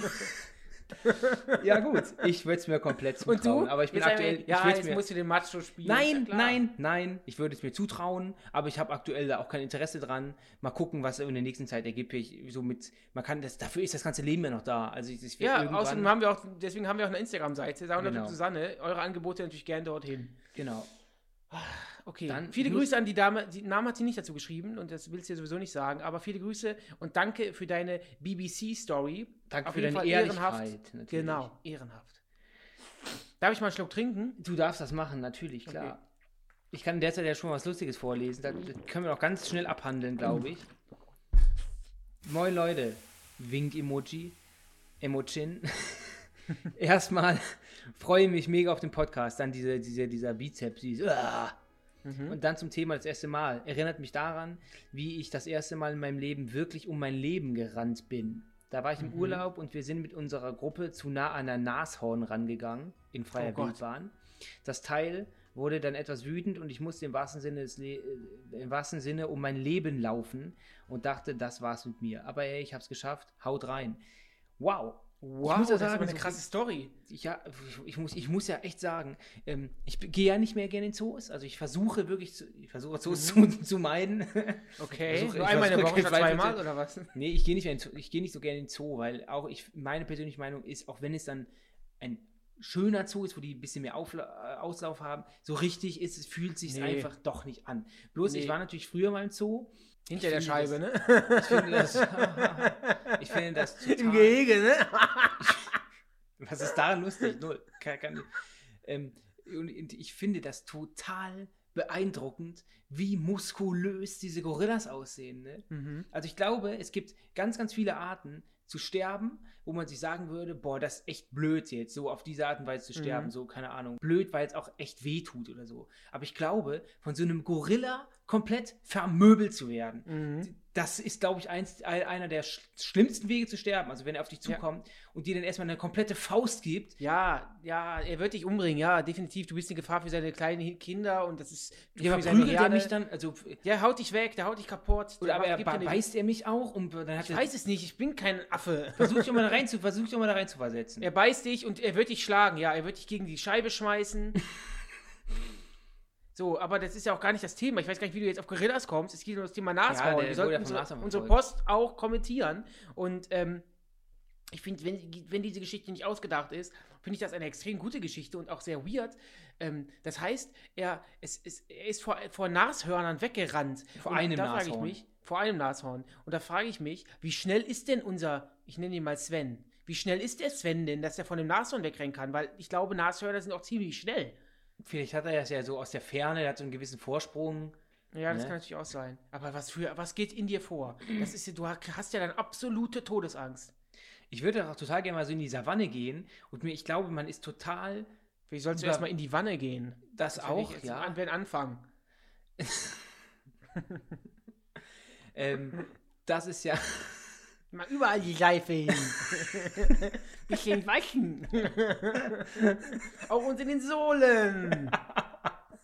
(laughs) Ja, gut. Ich würde es mir komplett Und zutrauen. du? Aber ich bin Jetzt aktuell. Ja, ich jetzt mir, musst du den Macho spielen. Nein, Ja, nein, nein. Ich würde es mir zutrauen, aber ich habe aktuell da auch kein Interesse dran. Mal gucken, was in der nächsten Zeit ergibt. Ich, so mit, man kann das, dafür ist das ganze Leben ja noch da. Also ich, ich Ja, außerdem haben wir auch, deswegen haben wir auch eine Instagram-Seite, Sauna Genau. Susanne. Eure Angebote natürlich gern dorthin. Genau. Okay, Dann viele Grüße an die Dame. Die Namen hat sie nicht dazu geschrieben und das willst du dir sowieso nicht sagen, aber viele Grüße und danke für deine BBC-Story. Danke Auf für jeden deine Fall ehrenhaft. natürlich. Genau, ehrenhaft. Darf ich mal einen Schluck trinken? Du darfst das machen, natürlich, klar. Okay. Ich kann derzeit ja schon was Lustiges vorlesen. Das können wir auch ganz schnell abhandeln, glaube ich. Moin Leute, Wink-Emoji, Emojin. (laughs) Erstmal freue mich mega auf den Podcast. Dann diese, diese, dieser Bizeps, dieses, ah. Und dann zum Thema das erste Mal. Erinnert mich daran, wie ich das erste Mal in meinem Leben wirklich um mein Leben gerannt bin. Da war ich im Urlaub und wir sind mit unserer Gruppe zu nah an der Nashorn rangegangen, in freier Oh. Wildbahn. Das Teil wurde dann etwas wütend und ich musste im wahrsten Sinne, äh, im wahrsten Sinne um mein Leben laufen und dachte, das war's mit mir. Aber ey, ich hab's geschafft. Haut rein. Wow. Wow, das ist sagen, aber eine so- krasse Story. ich, ja, ich, ich, muss, ich muss ja echt sagen, ähm, ich gehe ja nicht mehr gerne in Zoos. Also ich versuche wirklich, zu, ich versuche Zoos zu, zu meiden. (laughs) Okay, Versuch- nur ich einmal in der versuche Woche statt zweimal oder was? nee, ich gehe nicht, mehr in, Zoo- ich gehe nicht so gerne in den Zoo, weil auch ich, meine persönliche Meinung ist, auch wenn es dann ein schöner Zoo ist, wo die ein bisschen mehr Aufla äh, Auslauf haben, so richtig ist es, fühlt sich Nee. einfach doch nicht an. Bloß Nee. ich war natürlich früher mal im Zoo. Hinter der finde Scheibe, ne? Ich finde das, (laughs) ich finde das total, Im Gehege, ne? Was ist daran lustig? Null. Kann, kann, ähm, und, und ich finde das total beeindruckend, wie muskulös diese Gorillas aussehen. Ne? Mhm. Also ich glaube, es gibt ganz, ganz viele Arten zu sterben, wo man sich sagen würde, boah, das ist echt blöd jetzt, so auf diese Art und Weise zu sterben, Mhm. so, keine Ahnung, blöd, weil es auch echt weh tut oder so. Aber ich glaube, von so einem Gorilla komplett vermöbelt zu werden, Mhm. das ist, glaube ich, eins, ein- einer der sch schlimmsten Wege zu sterben. Also wenn er auf dich Ja. zukommt und dir dann erstmal eine komplette Faust gibt. Ja, ja, er wird dich umbringen, ja, definitiv. Du bist eine Gefahr für seine kleinen Kinder und das ist Ja, aber prügelt er mich dann? Also, Ja, haut dich weg, der haut dich kaputt. oder der aber er beißt er mich auch und dann hat Ich weiß es nicht, ich bin kein Affe. (laughs) Versuch dich mal da rein zu, versuch dich mal da rein zu versetzen. Er beißt dich und er wird dich schlagen, ja, er wird dich gegen die Scheibe schmeißen. (laughs) So, aber das ist ja auch gar nicht das Thema. Ich weiß gar nicht, wie du jetzt auf Gorillas kommst. Es geht um das Thema Nashorn. der Wir ja sollten unsere, Nashorn unsere. Post auch kommentieren. Und ähm, ich finde, wenn, wenn diese Geschichte nicht ausgedacht ist, finde ich das eine extrem gute Geschichte und auch sehr weird. Ähm, das heißt, er, es, es, er ist vor, vor Nashörnern weggerannt. Vor und einem da frage ich Nashorn. mich, vor einem Nashorn. Und da frage ich mich, wie schnell ist denn unser, ich nenne ihn mal Sven, wie schnell ist der Sven denn, dass er von dem Nashorn wegrennen kann? Weil ich glaube, Nashörner sind auch ziemlich schnell. Vielleicht hat er das ja so aus der Ferne, der hat so einen gewissen Vorsprung. Ja, das Ne? kann natürlich auch sein. Aber was für, was geht in dir vor? Das ist du hast ja dann absolute Todesangst. Ich würde auch total gerne mal so in die Savanne gehen und mir, ich glaube, man ist total Wie sollst du erstmal in die Wanne gehen? das Das auch, ja. An, wenn anfangen. (laughs) Ähm, das ist ja. (laughs) Mal überall die Seife hin. (laughs) Bisschen waschen. Auch unter den Sohlen.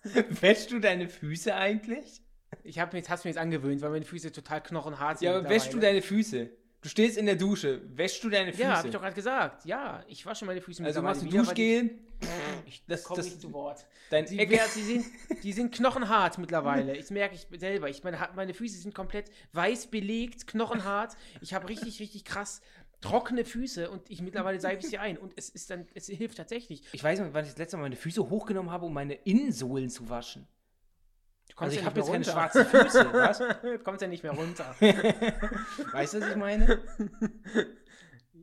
(laughs) Wäschst du deine Füße eigentlich? Ich habe mir hast mir jetzt angewöhnt, weil meine Füße total knochenhart sind. Ja, aber wäschst du deine Füße? Du stehst in der Dusche. Wäschst du deine Füße? Ja, habe ich doch gerade gesagt. Ja, ich wasche meine Füße also machst du Duschgel? Ich Das- komme das- nicht zu Wort. Dein Die, die, sind, (laughs) die sind knochenhart mittlerweile. Ich merke ich selber. Ich meine, meine Füße sind komplett weiß belegt, knochenhart. Ich habe richtig, richtig krass trockene Füße und ich mittlerweile seife ich sie ein. Und es ist dann, es hilft tatsächlich. Ich weiß nicht, wann ich das letzte Mal meine Füße hochgenommen habe, um meine Innensohlen zu waschen. Also ich ja habe jetzt mehr keine runter. schwarzen Füße, (laughs) was? Du kommst ja nicht mehr runter. (laughs) Weißt du, was ich meine?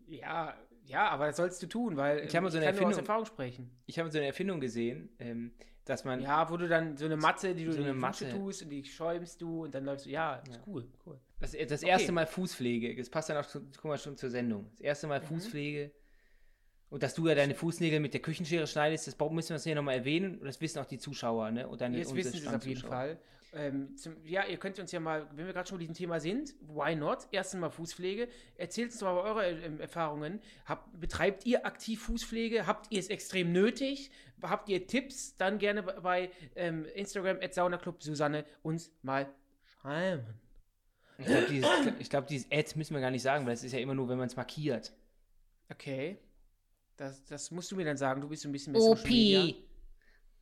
ja, Ja, aber das sollst du tun, weil Ich habe so eine kann nur aus Erfindung- Erfahrung sprechen. Ich habe so eine Erfindung gesehen, ähm, dass man. Ja, wo du dann so eine Matze, die du So in die Matte. tust und die schäumst du und dann läufst du. Ja, ist cool, cool. Das, das Okay. erste Mal Fußpflege, das passt dann auch, guck mal, schon zur Sendung. Das erste Mhm. Mal Fußpflege. Und dass du ja deine Fußnägel mit der Küchenschere schneidest, das müssen wir uns hier nochmal erwähnen. Und das wissen auch die Zuschauer, ne? Und deine, Jetzt wissen sie es auf jeden. Fall. Ähm, zum, ja, ihr könnt uns ja mal, wenn wir gerade schon bei diesem Thema sind, why not? Erstens mal Fußpflege. Erzählt uns doch mal eure ähm, Erfahrungen. Habt, betreibt ihr aktiv Fußpflege? Habt ihr es extrem nötig? Habt ihr Tipps? Dann gerne bei- bei ähm, Instagram at Saunaclub Susanne uns mal schreiben. Ich glaube, dieses, ich glaub, dieses Ad müssen wir gar nicht sagen, weil das ist ja immer nur, wenn man es markiert. Okay. Das, das musst du mir dann sagen. Du bist ein bisschen mehr Social Media.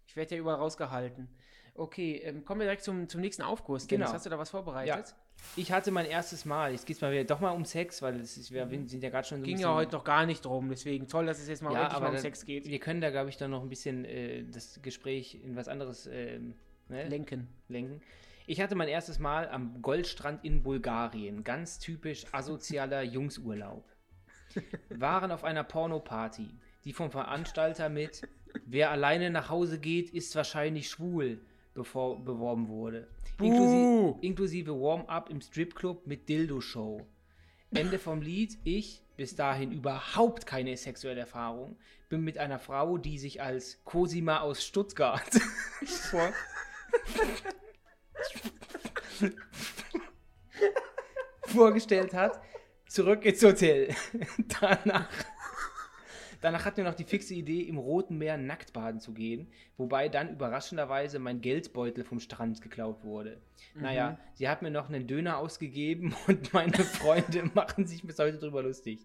Ich werde ja überall rausgehalten. Okay, ähm, kommen wir direkt zum, zum nächsten Aufkurs. Genau. Hast du da was vorbereitet? Ich hatte mein erstes Mal, jetzt geht es mal wieder doch mal um Sex, weil es ist, wir sind ja gerade schon so Ging ja heute noch gar nicht drum, deswegen toll, dass es jetzt mal Ja, aber mal um Sex geht. Wir können da, glaube ich, dann noch ein bisschen äh, das Gespräch in was anderes ähm, ne? Lenken. lenken. Ich hatte mein erstes Mal am Goldstrand in Bulgarien. Ganz typisch asozialer (laughs) Jungsurlaub. Waren auf einer Pornoparty, die vom Veranstalter mit Wer alleine nach Hause geht, ist wahrscheinlich schwul bevor, beworben wurde. Inklusive, inklusive Warm-up im Stripclub mit Dildo-Show. Ende vom Lied, ich, bis dahin überhaupt keine sexuelle Erfahrung, bin mit einer Frau, die sich als Cosima aus Stuttgart (laughs) vor, (laughs) vorgestellt hat, zurück ins Hotel. (laughs) Danach, danach hatten wir noch die fixe Idee, im Roten Meer nackt baden zu gehen, wobei dann überraschenderweise mein Geldbeutel vom Strand geklaut wurde. Naja, sie hat mir noch einen Döner ausgegeben (laughs) und meine Freunde (laughs) machen sich bis heute drüber lustig.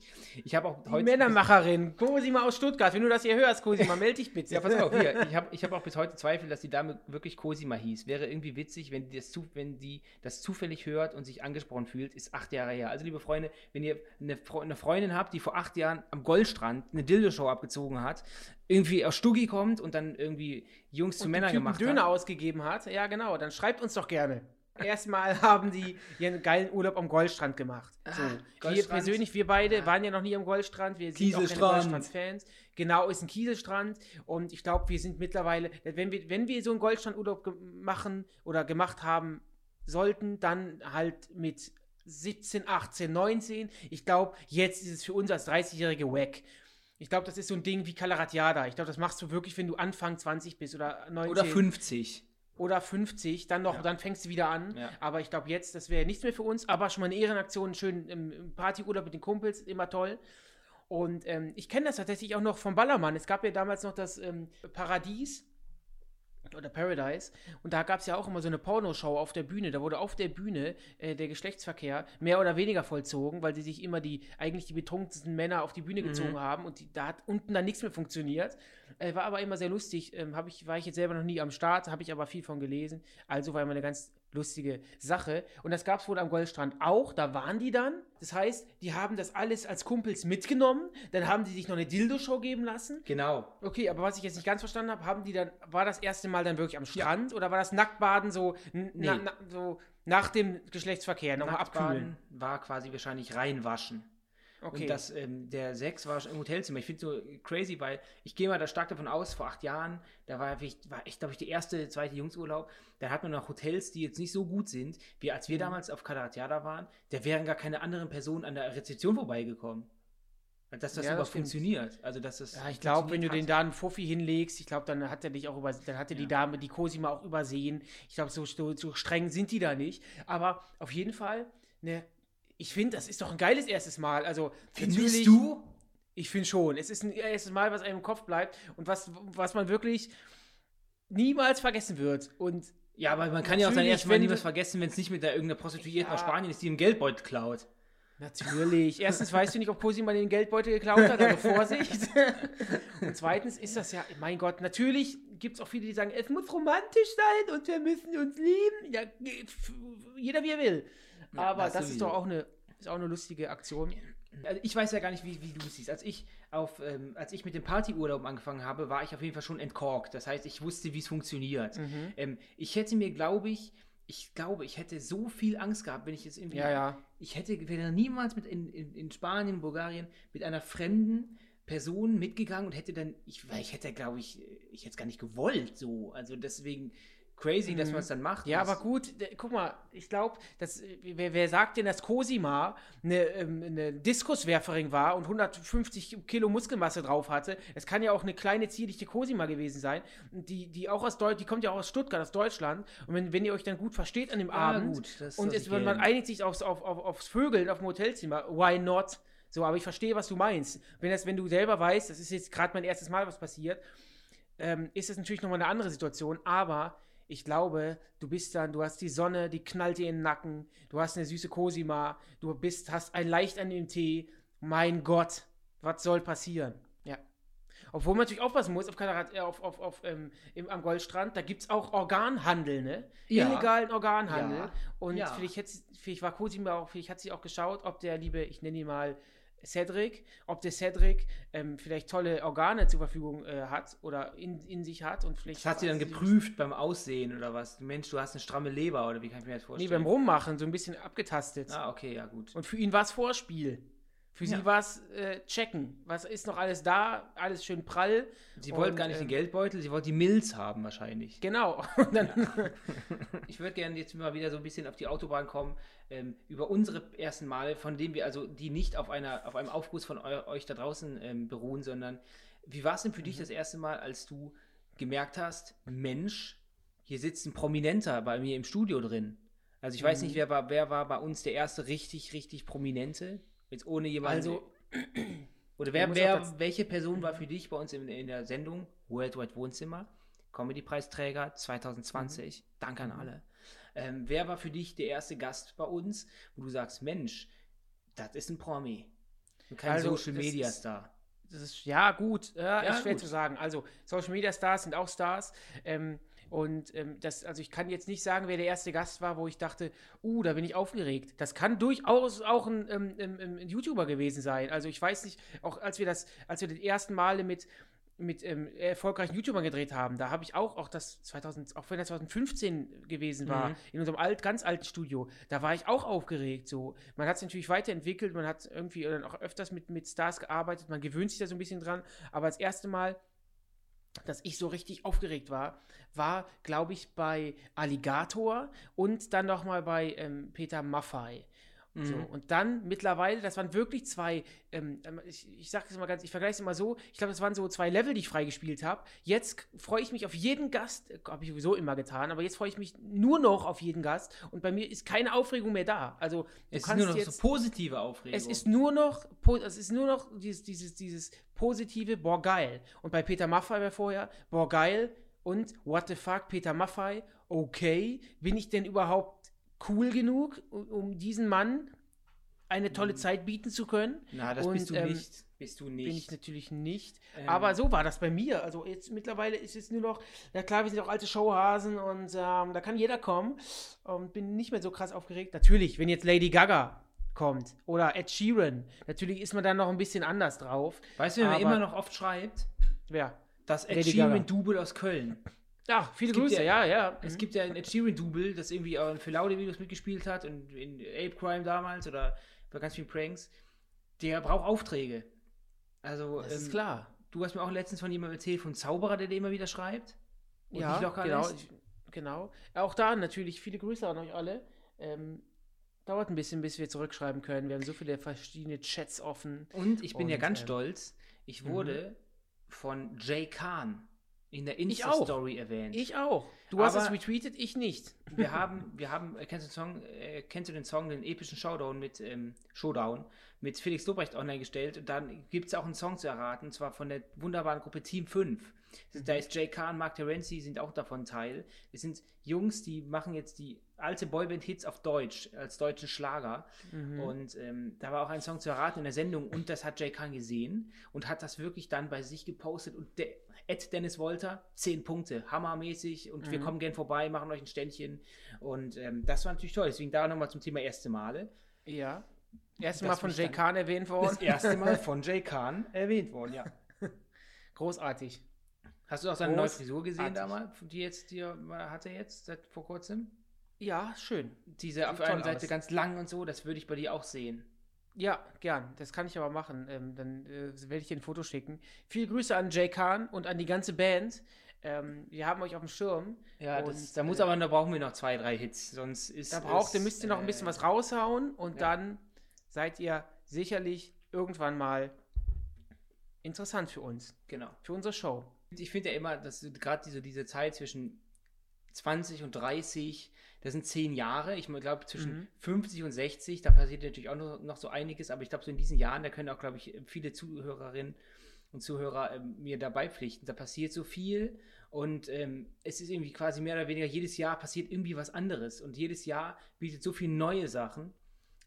Ich habe auch Die heute. Männermacherin, Cosima aus Stuttgart. Wenn du das hier hörst, Cosima, (laughs) melde dich bitte. Ja, pass auf, hier. Ich habe ich hab auch bis heute Zweifel, dass die Dame wirklich Cosima hieß. Wäre irgendwie witzig, wenn die, das wenn die das zufällig hört und sich angesprochen fühlt, ist acht Jahre her. Also, liebe Freunde, wenn ihr eine, eine Freundin habt, die vor acht Jahren am Goldstrand eine Dildo-Show abgezogen hat, irgendwie aus Stuggi kommt und dann irgendwie Jungs zu und Männern den Typen gemacht Döner hat. ausgegeben hat, ja genau, dann schreibt uns doch gerne. Erstmal (laughs) haben die ihren geilen Urlaub am Goldstrand gemacht. So. wir Goldstrand. persönlich, wir beide waren ja noch nie am Goldstrand. Wir sind auch keine Kieselstrand. Goldstrand-Fans. Genau, ist ein Kieselstrand. Und ich glaube, wir sind mittlerweile, wenn wir, wenn wir so einen Goldstrandurlaub machen oder gemacht haben sollten, dann halt mit 17, 18, 19. Ich glaube, jetzt ist es für uns als 30-Jährige wack. Ich glaube, das ist so ein Ding wie Calaratiada. Ich glaube, das machst du wirklich, wenn du Anfang 20 bist oder 19 Oder 50. oder 50, dann noch, Ja. dann fängst du wieder an. Ja. Aber ich glaube jetzt, das wäre nichts mehr für uns. Aber schon mal eine Ehrenaktion, schön im, Partyurlaub mit den Kumpels, immer toll. Und ähm, ich kenne das tatsächlich auch noch vom Ballermann. Es gab ja damals noch das ähm, Paradies oder Paradise. Und da gab es ja auch immer so eine Pornoshow auf der Bühne. Da wurde auf der Bühne äh, der Geschlechtsverkehr mehr oder weniger vollzogen, weil sie sich immer die, eigentlich die betrunkensten Männer auf die Bühne gezogen haben und die, da hat unten dann nichts mehr funktioniert. Äh, war aber immer sehr lustig. Ähm, ich, war ich jetzt selber noch nie am Start, habe ich aber viel von gelesen. Also war immer eine ganz lustige Sache. Und das gab es wohl am Goldstrand auch. Da waren die dann. Das heißt, die haben das alles als Kumpels mitgenommen. Dann haben die sich noch eine Dildo-Show geben lassen. Genau. Okay, aber was ich jetzt nicht ganz verstanden habe, haben die dann, war das erste Mal dann wirklich am Strand oder war das Nacktbaden so, n- na, Nee. na, so nach dem Geschlechtsverkehr nochmal abkühlen? Nacktbaden war quasi wahrscheinlich reinwaschen. Okay. Und das, ähm, der Sex war im Hotelzimmer. Ich finde so crazy, weil ich gehe mal da stark davon aus, vor acht Jahren, da war ich, war ich glaube ich, der erste, zweite Jungsurlaub, da hat man noch Hotels, die jetzt nicht so gut sind, wie als wir Mhm. damals auf Calaratiada waren, da wären gar keine anderen Personen an der Rezeption vorbeigekommen. Dass das Ja, das funktioniert. Also, dass das ja, ich glaube, wenn du den da einen Fuffi hinlegst, ich glaube, dann hat er dich auch über, dann hatte die Ja. Dame, die Cosima auch übersehen. Ich glaube, so, so, so streng sind die da nicht. Aber auf jeden Fall, ne, ich finde, das ist doch ein geiles erstes Mal. Also, Findest du? Ich finde schon. Es ist ein erstes Mal, was einem im Kopf bleibt und was, was man wirklich niemals vergessen wird. Und Ja, aber man kann ja auch sein erstes Mal wenn niemals vergessen, wenn es nicht mit der irgendeiner Prostituierten Ja. aus Spanien ist, die im Geldbeutel klaut. Natürlich. Erstens weißt du nicht, ob Cosima den Geldbeutel geklaut hat, also Vorsicht. Und zweitens ist das ja, mein Gott, natürlich gibt es auch viele, die sagen, es muss romantisch sein und wir müssen uns lieben. Ja, jeder wie er will. Ja, Aber das das, ist doch auch eine, ist auch eine lustige Aktion. Also ich weiß ja gar nicht, wie, wie du es siehst. Als ich, auf, ähm, als ich mit dem Partyurlaub angefangen habe, war ich auf jeden Fall schon entkorkt. Das heißt, ich wusste, wie es funktioniert. Mhm. Ähm, ich hätte mir, glaube ich, ich glaube, ich hätte so viel Angst gehabt, wenn ich jetzt irgendwie. Ja, ja. Ich hätte wäre niemals mit in, in, in Spanien, Bulgarien mit einer fremden Person mitgegangen und hätte dann, ich, weil ich hätte, glaube ich, ich hätte es gar nicht gewollt, so. Also deswegen crazy, dass Mhm. man es dann macht. Ja, aber gut, guck mal, ich glaube, wer, wer sagt denn, dass Cosima eine, ähm, eine Diskuswerferin war und 150 Kilo Muskelmasse drauf hatte? Es kann ja auch eine kleine, zierliche Cosima gewesen sein, die, die auch aus Deutschland, die kommt ja auch aus Stuttgart, aus Deutschland. Und wenn, wenn ihr euch dann gut versteht an dem Ja, Abend gut, das und es, man, einigt sich aufs, auf, auf, aufs Vögeln auf dem Hotelzimmer, why not? So, aber ich verstehe, was du meinst. Wenn, das, wenn du selber weißt, das ist jetzt gerade mein erstes Mal, was passiert, ähm, ist es natürlich nochmal eine andere Situation, aber ich glaube, du bist dann, du hast die Sonne, die knallt dir in den Nacken, du hast eine süße Cosima, du bist, hast ein Leicht an dem Tee. Mein Gott, was soll passieren? Ja. Obwohl man natürlich aufpassen muss, auf, äh, auf, auf, auf, ähm, im, am Goldstrand, da gibt es auch Organhandel, ne? Ja. Illegalen Organhandel. Ja. Und Ja. vielleicht, vielleicht war Cosima auch, vielleicht hat sie auch geschaut, ob der liebe, ich nenne ihn mal Cedric, ob der Cedric ähm, vielleicht tolle Organe zur Verfügung äh, hat oder in, in sich hat und vielleicht. Das hat sie dann geprüft beim Aussehen oder was? Mensch, du hast eine stramme Leber oder wie kann ich mir das Nee, vorstellen? beim Rummachen so ein bisschen abgetastet. Ah, okay, ja, gut. Und für ihn war es Vorspiel. Für Ja. sie war es äh, checken. Was ist noch alles da? Alles schön prall. Sie wollte gar nicht ähm, den Geldbeutel, sie wollte die Milz haben wahrscheinlich. Genau. (laughs) Dann, (laughs) Ich würde gerne jetzt mal wieder so ein bisschen auf die Autobahn kommen, ähm, über unsere ersten Male, von denen wir also, die nicht auf, einer, auf einem Aufguss von eu euch da draußen ähm, beruhen, sondern wie war es denn für Mhm. dich das erste Mal, als du gemerkt hast, Mensch, hier sitzt ein Prominenter bei mir im Studio drin? Also ich Mhm. weiß nicht, wer war, wer war bei uns der erste richtig, richtig Prominente? Jetzt ohne jemanden. also, (clears throat) Oder wer, wer, welche Person war für dich bei uns in, in der Sendung Worldwide Wohnzimmer? Comedy-Preisträger 2020. Danke an alle. Ähm, wer war für dich der erste Gast bei uns, wo du sagst, Mensch, das ist ein Promi. Und kein Also, Social Media ist- Star. das ist, ja, gut. Ja, Ja, ist schwer gut. zu sagen. Also, Social Media Stars sind auch Stars. Ähm, und ähm, das, also ich kann jetzt nicht sagen, wer der erste Gast war, wo ich dachte, uh, da bin ich aufgeregt. Das kann durchaus auch ein, ähm, ähm, ähm, ein YouTuber gewesen sein. Also ich weiß nicht, auch als wir das, als wir die ersten Male mit mit ähm, erfolgreichen YouTubern gedreht haben, da habe ich auch, auch das 2000, auch wenn das 2015 gewesen war, Mhm. in unserem alt, ganz alten Studio, da war ich auch aufgeregt. So, man hat es natürlich weiterentwickelt, man hat irgendwie dann auch öfters mit, mit Stars gearbeitet, man gewöhnt sich da so ein bisschen dran, aber das erste Mal, dass ich so richtig aufgeregt war, war, glaube ich, bei Alligator und dann nochmal bei ähm, Peter Maffei. So, Mhm. und dann mittlerweile, das waren wirklich zwei, ähm, ähm, ich, ich sage es mal ganz, ich vergleiche es immer so, ich glaube, das waren so zwei Level, die ich freigespielt habe. Jetzt freue ich mich auf jeden Gast, habe ich sowieso immer getan, aber jetzt freue ich mich nur noch auf jeden Gast und bei mir ist keine Aufregung mehr da. Also Es ist nur noch jetzt, so positive Aufregung. es ist nur noch, es ist nur noch dieses, dieses, dieses positive, boah, geil. Und bei Peter Maffei war vorher, boah, geil. Und what the fuck, Peter Maffei, okay, bin ich denn überhaupt cool genug, um, diesen Mann eine tolle Zeit bieten zu können? Na, das Und, bist du ähm, nicht. Bist du nicht. Bin ich natürlich nicht. Ähm, Aber so war das bei mir. Also jetzt mittlerweile ist es nur noch, na klar, wir sind auch alte Showhasen und ähm, da kann jeder kommen. Und bin nicht mehr so krass aufgeregt. Natürlich, wenn jetzt Lady Gaga kommt oder Ed Sheeran, natürlich ist man dann noch ein bisschen anders drauf. Weißt du, wer mir immer noch oft schreibt? Wer? Das Ed Lady Sheeran Gaga. Double aus Köln. Ja, viele Es Grüße, ja- ja, ja. Es Mhm. gibt ja ein Ed Double, das irgendwie auch in für laude Videos mitgespielt hat und in Ape Crime damals oder bei ganz vielen Pranks. Der braucht Aufträge. Also, Das ist ähm, klar. du hast mir auch letztens von jemandem erzählt, von Zauberer, der dir immer wieder schreibt. und Ja, genau. Ich, genau. Auch da natürlich viele Grüße an euch alle. Ähm, dauert ein bisschen, bis wir zurückschreiben können. Wir haben so viele verschiedene Chats offen. Und ich bin ja Und, ganz ähm, stolz, ich mhm. wurde von Jay Khan in der Insta-Story erwähnt. Ich auch. Du hast es Aber- retweetet, ich nicht. wir haben, wir haben, äh, kennst du den Song, äh, kennst du den Song, den epischen Showdown mit ähm, Showdown mit Felix Lobrecht online gestellt und dann gibt es auch einen Song zu erraten, und zwar von der wunderbaren Gruppe Team 5. Da ist Jay Khan, Mark Terenzi sind auch davon Teil. Es sind Jungs, die machen jetzt die alte Boyband-Hits auf Deutsch, als deutschen Schlager. Mhm. Und ähm, da war auch ein Song zu erraten in der Sendung und das hat Jay Khan gesehen und hat das wirklich dann bei sich gepostet und der Ed Dennis Wolter, 10 Punkte, hammermäßig und wir Mhm. kommen gern vorbei, machen euch ein Ständchen und ähm, das war natürlich toll. Deswegen da nochmal zum Thema erste Male. Ja. Erste Mal von Jay Khan erwähnt worden. Das erste Mal (laughs) von Jay Khan erwähnt worden, ja. (laughs) Großartig. Hast du auch seine neue. Frisur gesehen damals, die jetzt die er hatte jetzt seit vor kurzem? Ja, schön. Diese auf Sieht der toll einen Seite aus. ganz lang und so, das würde ich bei dir auch sehen. Ja, gern. Das kann ich aber machen. Ähm, dann äh, werde ich dir ein Foto schicken. Viele Grüße an Jay Khan und an die ganze Band. Ähm, wir haben euch auf dem Schirm. Ja, Und, das, da muss äh, aber, da brauchen wir noch zwei, drei Hits, sonst ist Da braucht es, ihr, müsst ihr noch ein bisschen äh, was raushauen und ja. dann seid ihr sicherlich irgendwann mal interessant für uns, Genau. für unsere Show. Ich finde ja immer, dass gerade diese, diese Zeit zwischen 20 und 30, das sind zehn Jahre. Ich glaube, zwischen Mhm. 50 und 60, da passiert natürlich auch noch, noch so einiges, aber ich glaube, so in diesen Jahren, da können auch, glaube ich, viele Zuhörerinnen und Zuhörer ähm, mir dabei pflichten. Da passiert so viel und ähm, es ist irgendwie quasi mehr oder weniger jedes Jahr passiert irgendwie was anderes und jedes Jahr bietet so viele neue Sachen.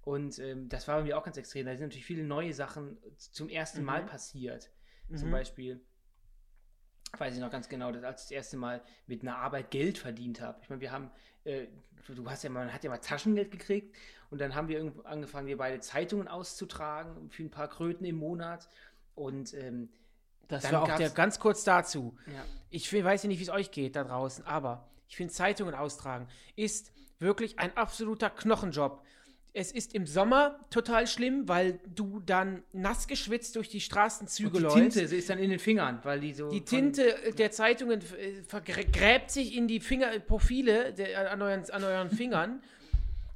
Und ähm, das war bei mir auch ganz extrem. Da sind natürlich viele neue Sachen zum ersten Mhm. Mal passiert. Zum Mhm. Beispiel, weiß ich noch ganz genau, dass als ich das erste Mal mit einer Arbeit Geld verdient habe. Ich meine, wir haben, äh, du hast ja mal, man hat ja mal Taschengeld gekriegt und dann haben wir irgendwo angefangen, wir beide Zeitungen auszutragen für ein paar Kröten im Monat. Und ähm, Das Dann war auch der ganz kurz dazu. ja, Ich weiß ja nicht, wie es euch geht da draußen, aber ich finde Zeitungen austragen ist wirklich ein absoluter Knochenjob. Es ist im Sommer total schlimm, weil du dann nass geschwitzt durch die Straßenzüge und die läufst. Tinte sie ist dann in den Fingern, weil die so. Die Tinte äh, der Zeitungen äh, vergräbt sich in die Fingerprofile der, an, euren, an euren (laughs) Fingern.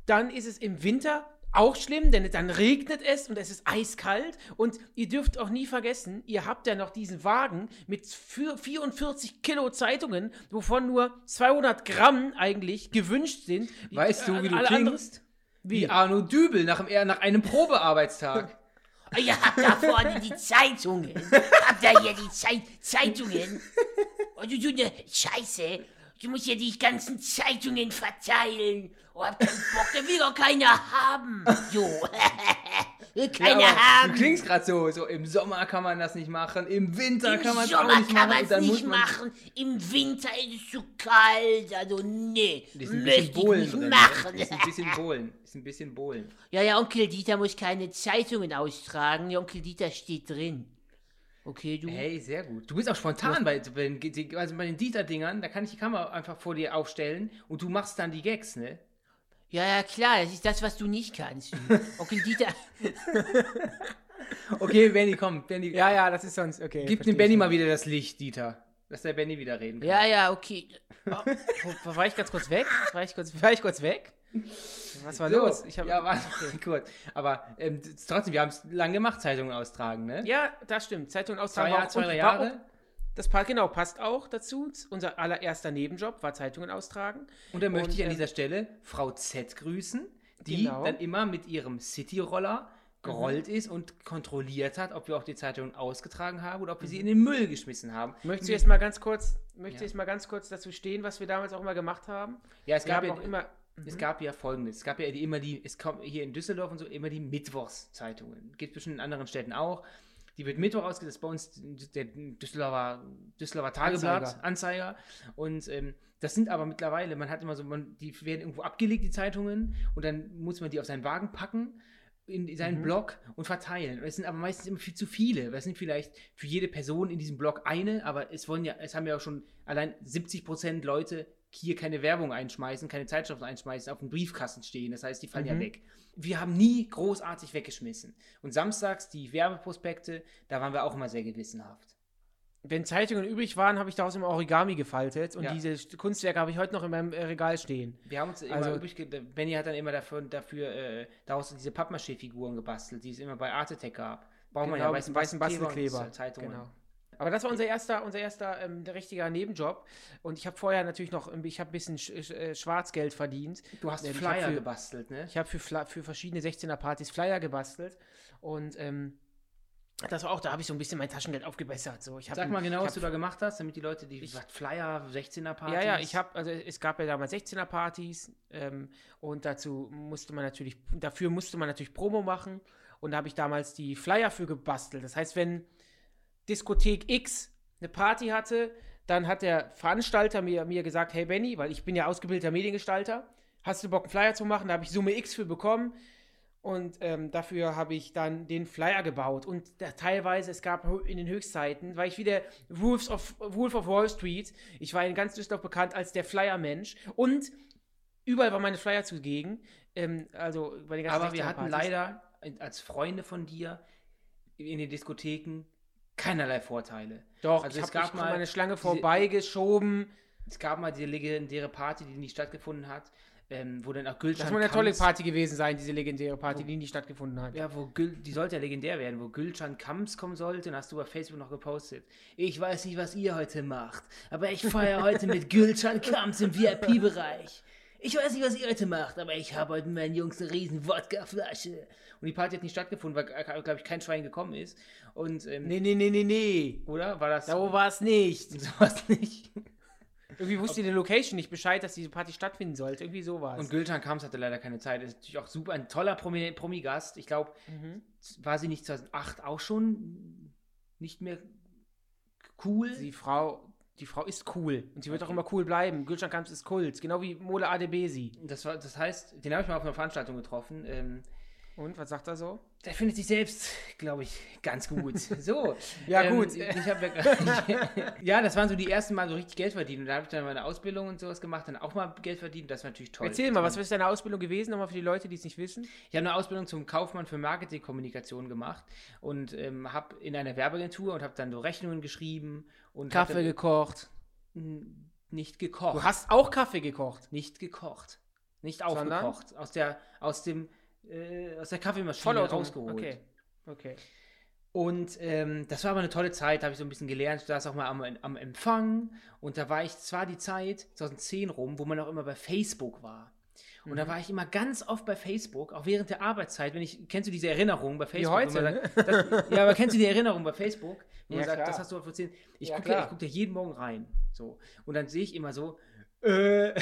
Dann ist es im Winter auch schlimm, denn dann regnet es und es ist eiskalt. Und ihr dürft auch nie vergessen, ihr habt ja noch diesen Wagen mit für 44 Kilo Zeitungen, wovon nur 200 Gramm eigentlich gewünscht sind. Weißt du, wie du klingst? Wie? Arno Dübel nach, dem- nach einem Probearbeitstag. (laughs) Ihr habt da vorne die Zeitungen. Habt ihr hier die Zeit Zeitungen? Und du, du, ne, Scheiße. Du musst ja die ganzen Zeitungen verteilen. Oh, hab keinen Bock, da will doch keiner haben. So. (laughs) will keiner Ja, haben. Du klingst gerade so, so im Sommer kann man das nicht machen, im Winter Im kann man es auch Sommer nicht kann machen. dann muss nicht man- machen. Im Winter ist es zu kalt. Also, nee. Ist ein Möchte bisschen ich Bohlen nicht drin. Machen. Ist ein bisschen Bohlen. Ist ein bisschen Bohlen. Ja, ja, Onkel Dieter muss keine Zeitungen austragen. Der Onkel Dieter steht drin. Okay, du. Hey, sehr gut. Du bist auch spontan bei, bei, den- also bei den Dieter-Dingern, da kann ich die Kamera einfach vor dir aufstellen und du machst dann die Gags, ne? Ja, ja, klar, das ist das, was du nicht kannst. Onkel Dieter. Okay, Benny, komm, Benny. Ja, ja, das ist sonst okay. Gib dem Benny mal wieder das Licht, Dieter. Dass der Benny wieder reden kann. Ja, ja, okay. Wo war ich ganz kurz weg? War ich kurz, war ich kurz weg? Was war So, los? Ich hab, ja, warte mal (laughs) kurz. Aber ähm, trotzdem, wir haben es lang gemacht, Zeitungen austragen, ne? Ja, das stimmt. Zeitung Zwei, austragen. Jahr, war auch- zwei, drei war auch- Jahre. Das passt, genau, passt auch dazu. Unser allererster Nebenjob war Zeitungen austragen. Und dann möchte Und, ich an ähm, dieser Stelle Frau Z grüßen, die Genau. dann immer mit ihrem City-Roller gerollt ist und kontrolliert hat, ob wir auch die Zeitungen ausgetragen haben oder ob wir sie in den Müll geschmissen haben. Möchtest du jetzt mal ganz kurz, möchtest Ja. jetzt mal ganz kurz dazu stehen, was wir damals auch immer gemacht haben? Ja, es Wir gab ja, auch immer. es gab ja folgendes. Es gab ja die, immer die, es kommt hier in Düsseldorf und so immer die Mittwochszeitungen. Gibt es bestimmt in anderen Städten auch. Die wird Mittwoch ausgesetzt, das ist bei uns der Düsseldorfer, Düsseldorfer Tageblatt, Anzeiger. Und ähm, das sind aber mittlerweile, man hat immer so, man, die werden irgendwo abgelegt, die Zeitungen, und dann muss man die auf seinen Wagen packen, in seinen Block und verteilen. Und es sind aber meistens immer viel zu viele. Es sind vielleicht für jede Person in diesem Block eine, aber es wollen ja, es haben ja auch schon allein 70% Leute hier keine Werbung einschmeißen, keine Zeitschriften einschmeißen, auf dem Briefkasten stehen. Das heißt, die fallen ja Mhm. weg. Wir haben nie großartig weggeschmissen. Und samstags die Werbeprospekte, da waren wir auch immer sehr gewissenhaft. Wenn Zeitungen übrig waren, habe ich daraus immer Origami gefaltet und Ja. diese St- Kunstwerke habe ich heute noch in meinem äh, Regal stehen. Wir haben uns immer Also- übrig, Benny hat dann immer dafür, dafür äh, daraus diese Pappmaché-Figuren gebastelt, die es immer bei Artetech gab. Braucht man ja Genau, dem weißen Bastelkleber. Zeitungen. Genau. Aber das war unser erster, unser erster ähm, der richtiger Nebenjob. Und ich habe vorher natürlich noch, ähm, ich habe ein bisschen Sch Sch äh, Schwarzgeld verdient. Du hast ich Flyer für- gebastelt, ne? Ich habe für, für verschiedene 16er-Partys Flyer gebastelt. Und ähm, das war auch, da habe ich so ein bisschen mein Taschengeld aufgebessert. So, ich hab Sag mal genau, was du da gemacht hast, damit die Leute, die Ich- was, Flyer, 16er-Partys. Ja, ja, ich habe, also es gab ja damals 16er-Partys ähm, und dazu musste man natürlich, dafür musste man natürlich Promo machen und da habe ich damals die Flyer für gebastelt. Das heißt, wenn Diskothek X eine Party hatte, dann hat der Veranstalter mir, mir gesagt, hey Benny, weil ich bin ja ausgebildeter Mediengestalter, hast du Bock einen Flyer zu machen? Da habe ich Summe X für bekommen und ähm, dafür habe ich dann den Flyer gebaut. Und da, teilweise, es gab in den Höchstzeiten, war ich wie der Wolves of, Wolf of Wall Street. Ich war in ganz Düsseldorf bekannt als der Flyer-Mensch. Und Überall waren meine Flyer zugegen. Ähm, also bei den ganzen Aber wir hatten 16er-Partys. leider äh, als Freunde von dir in den Diskotheken keinerlei Vorteile. Doch, Also ich habe gab mal meine Schlange vorbeigeschoben. Es gab mal diese legendäre Party, die nicht stattgefunden hat, ähm, wo dann auch Gülcan Das muss eine tolle Party gewesen sein, diese legendäre Party, die nie stattgefunden hat. Ja, wo Gül, die sollte ja legendär werden, wo Gülcan Kamps kommen sollte, und hast du bei Facebook noch gepostet. Ich weiß nicht, was ihr heute macht, aber ich feiere heute mit (laughs) Gülcan Kamps im VIP-Bereich. Ich weiß nicht, was ihr heute macht, aber ich habe heute mit meinen Jungs eine riesen Wodkaflasche. Und die Party hat nicht stattgefunden, weil, glaube ich, kein Schwein gekommen ist. Und, ähm, Nee, nee, nee, nee, nee. oder? War das (laughs) So war es nicht. sowas nicht? Irgendwie wusste die Location nicht Bescheid, dass diese Party stattfinden sollte. Irgendwie so war es. Und Gülcan Kamps hatte leider keine Zeit. Ist natürlich auch super, ein toller Promi- Promi-Gast. Ich glaube, Mhm. war sie nicht 2008 auch schon nicht mehr cool? Die Frau, die Frau ist cool. Und sie wird Okay. auch immer cool bleiben. Gülcan Kamps ist Kult. Genau wie Mole ADBesi. Das, war, das heißt, den habe ich mal auf einer Veranstaltung getroffen. Ähm, Und, was sagt er so? Der findet sich selbst, glaube ich, ganz gut. (laughs) So. Ja, ähm, gut. (laughs) Ich hab ja, (laughs) ja, das waren so die ersten Mal so richtig Geld verdienen. Und da habe ich dann meine Ausbildung und sowas gemacht, dann auch mal Geld verdient. Das war natürlich toll. Erzähl mal, was ist deine Ausbildung gewesen? Nochmal für die Leute, die es nicht wissen. Ich habe eine Ausbildung zum Kaufmann für Marketingkommunikation gemacht und ähm, habe in einer Werbeagentur und habe dann so Rechnungen geschrieben und Kaffee gekocht. Nicht gekocht. Du hast auch Kaffee gekocht. nicht gekocht. Nicht Sondern? aufgekocht. Aus der, aus dem, äh, aus der Kaffeemaschine rausgeholt. Okay. Okay. Und ähm, das war aber eine tolle Zeit, da habe ich so ein bisschen gelernt. Ich saß auch mal am, am Empfang und da war ich zwar die Zeit 2010 rum, wo man auch immer bei Facebook war. Und Mhm. da war ich immer ganz oft bei Facebook, auch während der Arbeitszeit, wenn ich, kennst du diese Erinnerungen bei Facebook? heute, wenn man ne? sagt, das, ja, aber kennst du die Erinnerung bei Facebook? Wo Ja, man sagt, klar. das hast du vor 10. Ich Ja, gucke ich guck da jeden Morgen rein. So. Und dann sehe ich immer so, äh,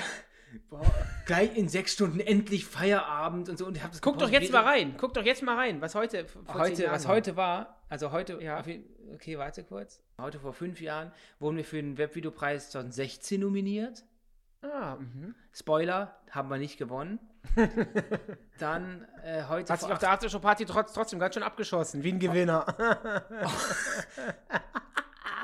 boah, gleich in sechs Stunden endlich Feierabend und so. Und ich das Guck doch jetzt mal rein. Guck doch jetzt mal rein, was heute heute, was war. heute war, also heute, Ja. okay, warte kurz. Heute vor fünf Jahren wurden wir für den Webvideopreis 2016 nominiert. Ah, mhm. Spoiler, haben wir nicht gewonnen. (laughs) Dann äh, heute Hat sich auf der Aftershow-Party trotz, trotzdem ganz schön abgeschossen, wie ein Gewinner. (laughs)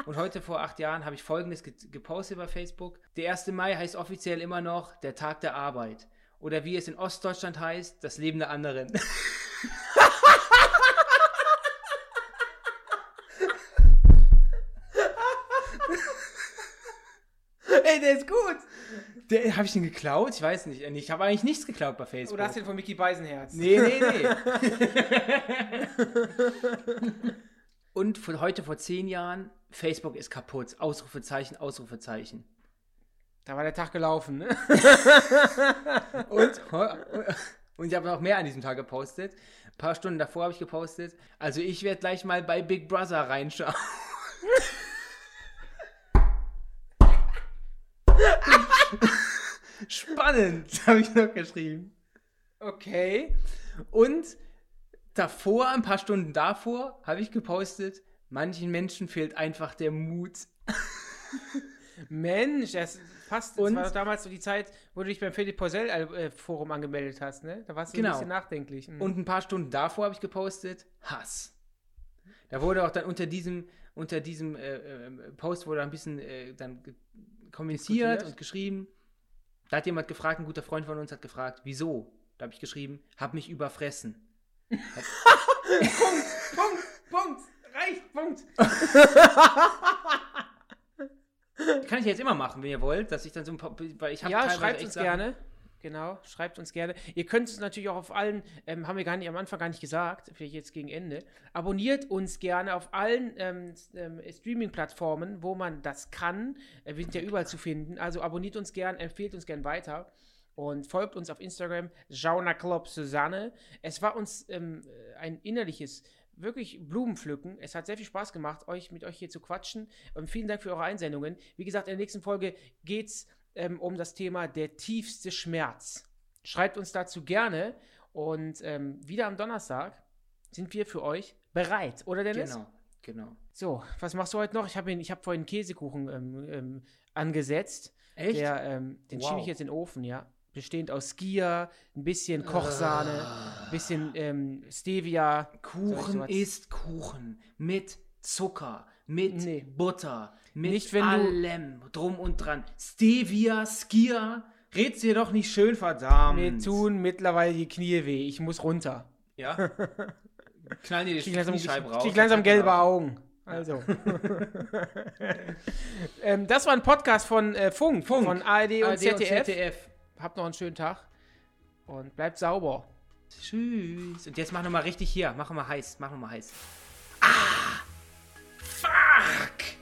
Und heute vor acht Jahren habe ich folgendes ge gepostet bei Facebook. Der 1. Mai heißt offiziell immer noch der Tag der Arbeit. Oder wie es in Ostdeutschland heißt, das Leben der anderen. (laughs) Ey, der ist gut. Der habe ich den geklaut? Ich weiß nicht. Ich habe eigentlich nichts geklaut bei Facebook. Oder hast du den von Mickey Beisenherz? Nee, nee, nee. (laughs) Und von heute vor zehn Jahren, Facebook ist kaputt. Ausrufezeichen, Ausrufezeichen. Da war der Tag gelaufen, ne? (laughs) Und, und ich habe noch mehr an diesem Tag gepostet. Ein paar Stunden davor habe ich gepostet. Also ich werde gleich mal bei Big Brother reinschauen. (laughs) Spannend, (laughs) habe ich noch geschrieben. Okay. Und davor, ein paar Stunden davor, habe ich gepostet, manchen Menschen fehlt einfach der Mut. (laughs) Mensch, das passt. Das Und- war damals so die Zeit, wo du dich beim Philipp Porzell äh, Forum angemeldet hast, ne? Da warst du Genau. ein bisschen nachdenklich. Mhm. Und ein paar Stunden davor habe ich gepostet, Hass. Da wurde auch dann unter diesem, unter diesem äh, äh, Post wurde ein bisschen äh, dann kommentiert und geschrieben. Da hat jemand gefragt, ein guter Freund von uns hat gefragt, wieso? Da habe ich geschrieben, hab mich überfressen. Punkt, Punkt, reicht, Punkt. (laughs) Kann ich jetzt immer machen, wenn ihr wollt, dass ich dann so ein paar, weil ich Ja, schreibt uns Sachen- gerne. Genau, schreibt uns gerne. Ihr könnt es natürlich auch auf allen, ähm, haben wir gar nicht am Anfang gar nicht gesagt, vielleicht jetzt gegen Ende. Abonniert uns gerne auf allen ähm, ähm, Streaming-Plattformen, wo man das kann. Äh, wir sind ja überall zu finden. Also abonniert uns gern, empfehlt uns gern weiter und folgt uns auf Instagram, Jauna Club Susanne. Es war uns ähm, äh, ein innerliches, wirklich Blumenpflücken. Es hat sehr viel Spaß gemacht, euch mit euch hier zu quatschen. Ähm, vielen Dank für eure Einsendungen. Wie gesagt, in der nächsten Folge geht's ähm, um das Thema der tiefste Schmerz. Schreibt uns dazu gerne und ähm, wieder am Donnerstag sind wir für euch bereit, oder Dennis? Genau, genau. So, was machst du heute noch? Ich habe hab vorhin Käsekuchen ähm, ähm, angesetzt. Echt? Der, ähm, den Wow. schiebe ich jetzt in den Ofen, ja. Bestehend aus Skier, ein bisschen Kochsahne, ein bisschen ähm, Stevia. Kuchen ist Kuchen mit Zucker, mit Nee. Butter, mit Nicht, allem drum und dran. Stevia, Skier red's dir doch nicht schön, verdammt. Mir tun mittlerweile die Knie weh. Ich muss runter. Ja? (laughs) Knallen dir Ich die krieg langsam, Kniescheibe ich raus. krieg langsam gelbe Augen. Also. (laughs) ähm, das war ein Podcast von äh, Funk, Funk. von ARD und, ARD ZDF. und ZDF. Habt noch einen schönen Tag und bleibt sauber. Tschüss. Und jetzt mach noch mal richtig hier. Mach noch mal heiß. Mach noch mal heiß. Fuck!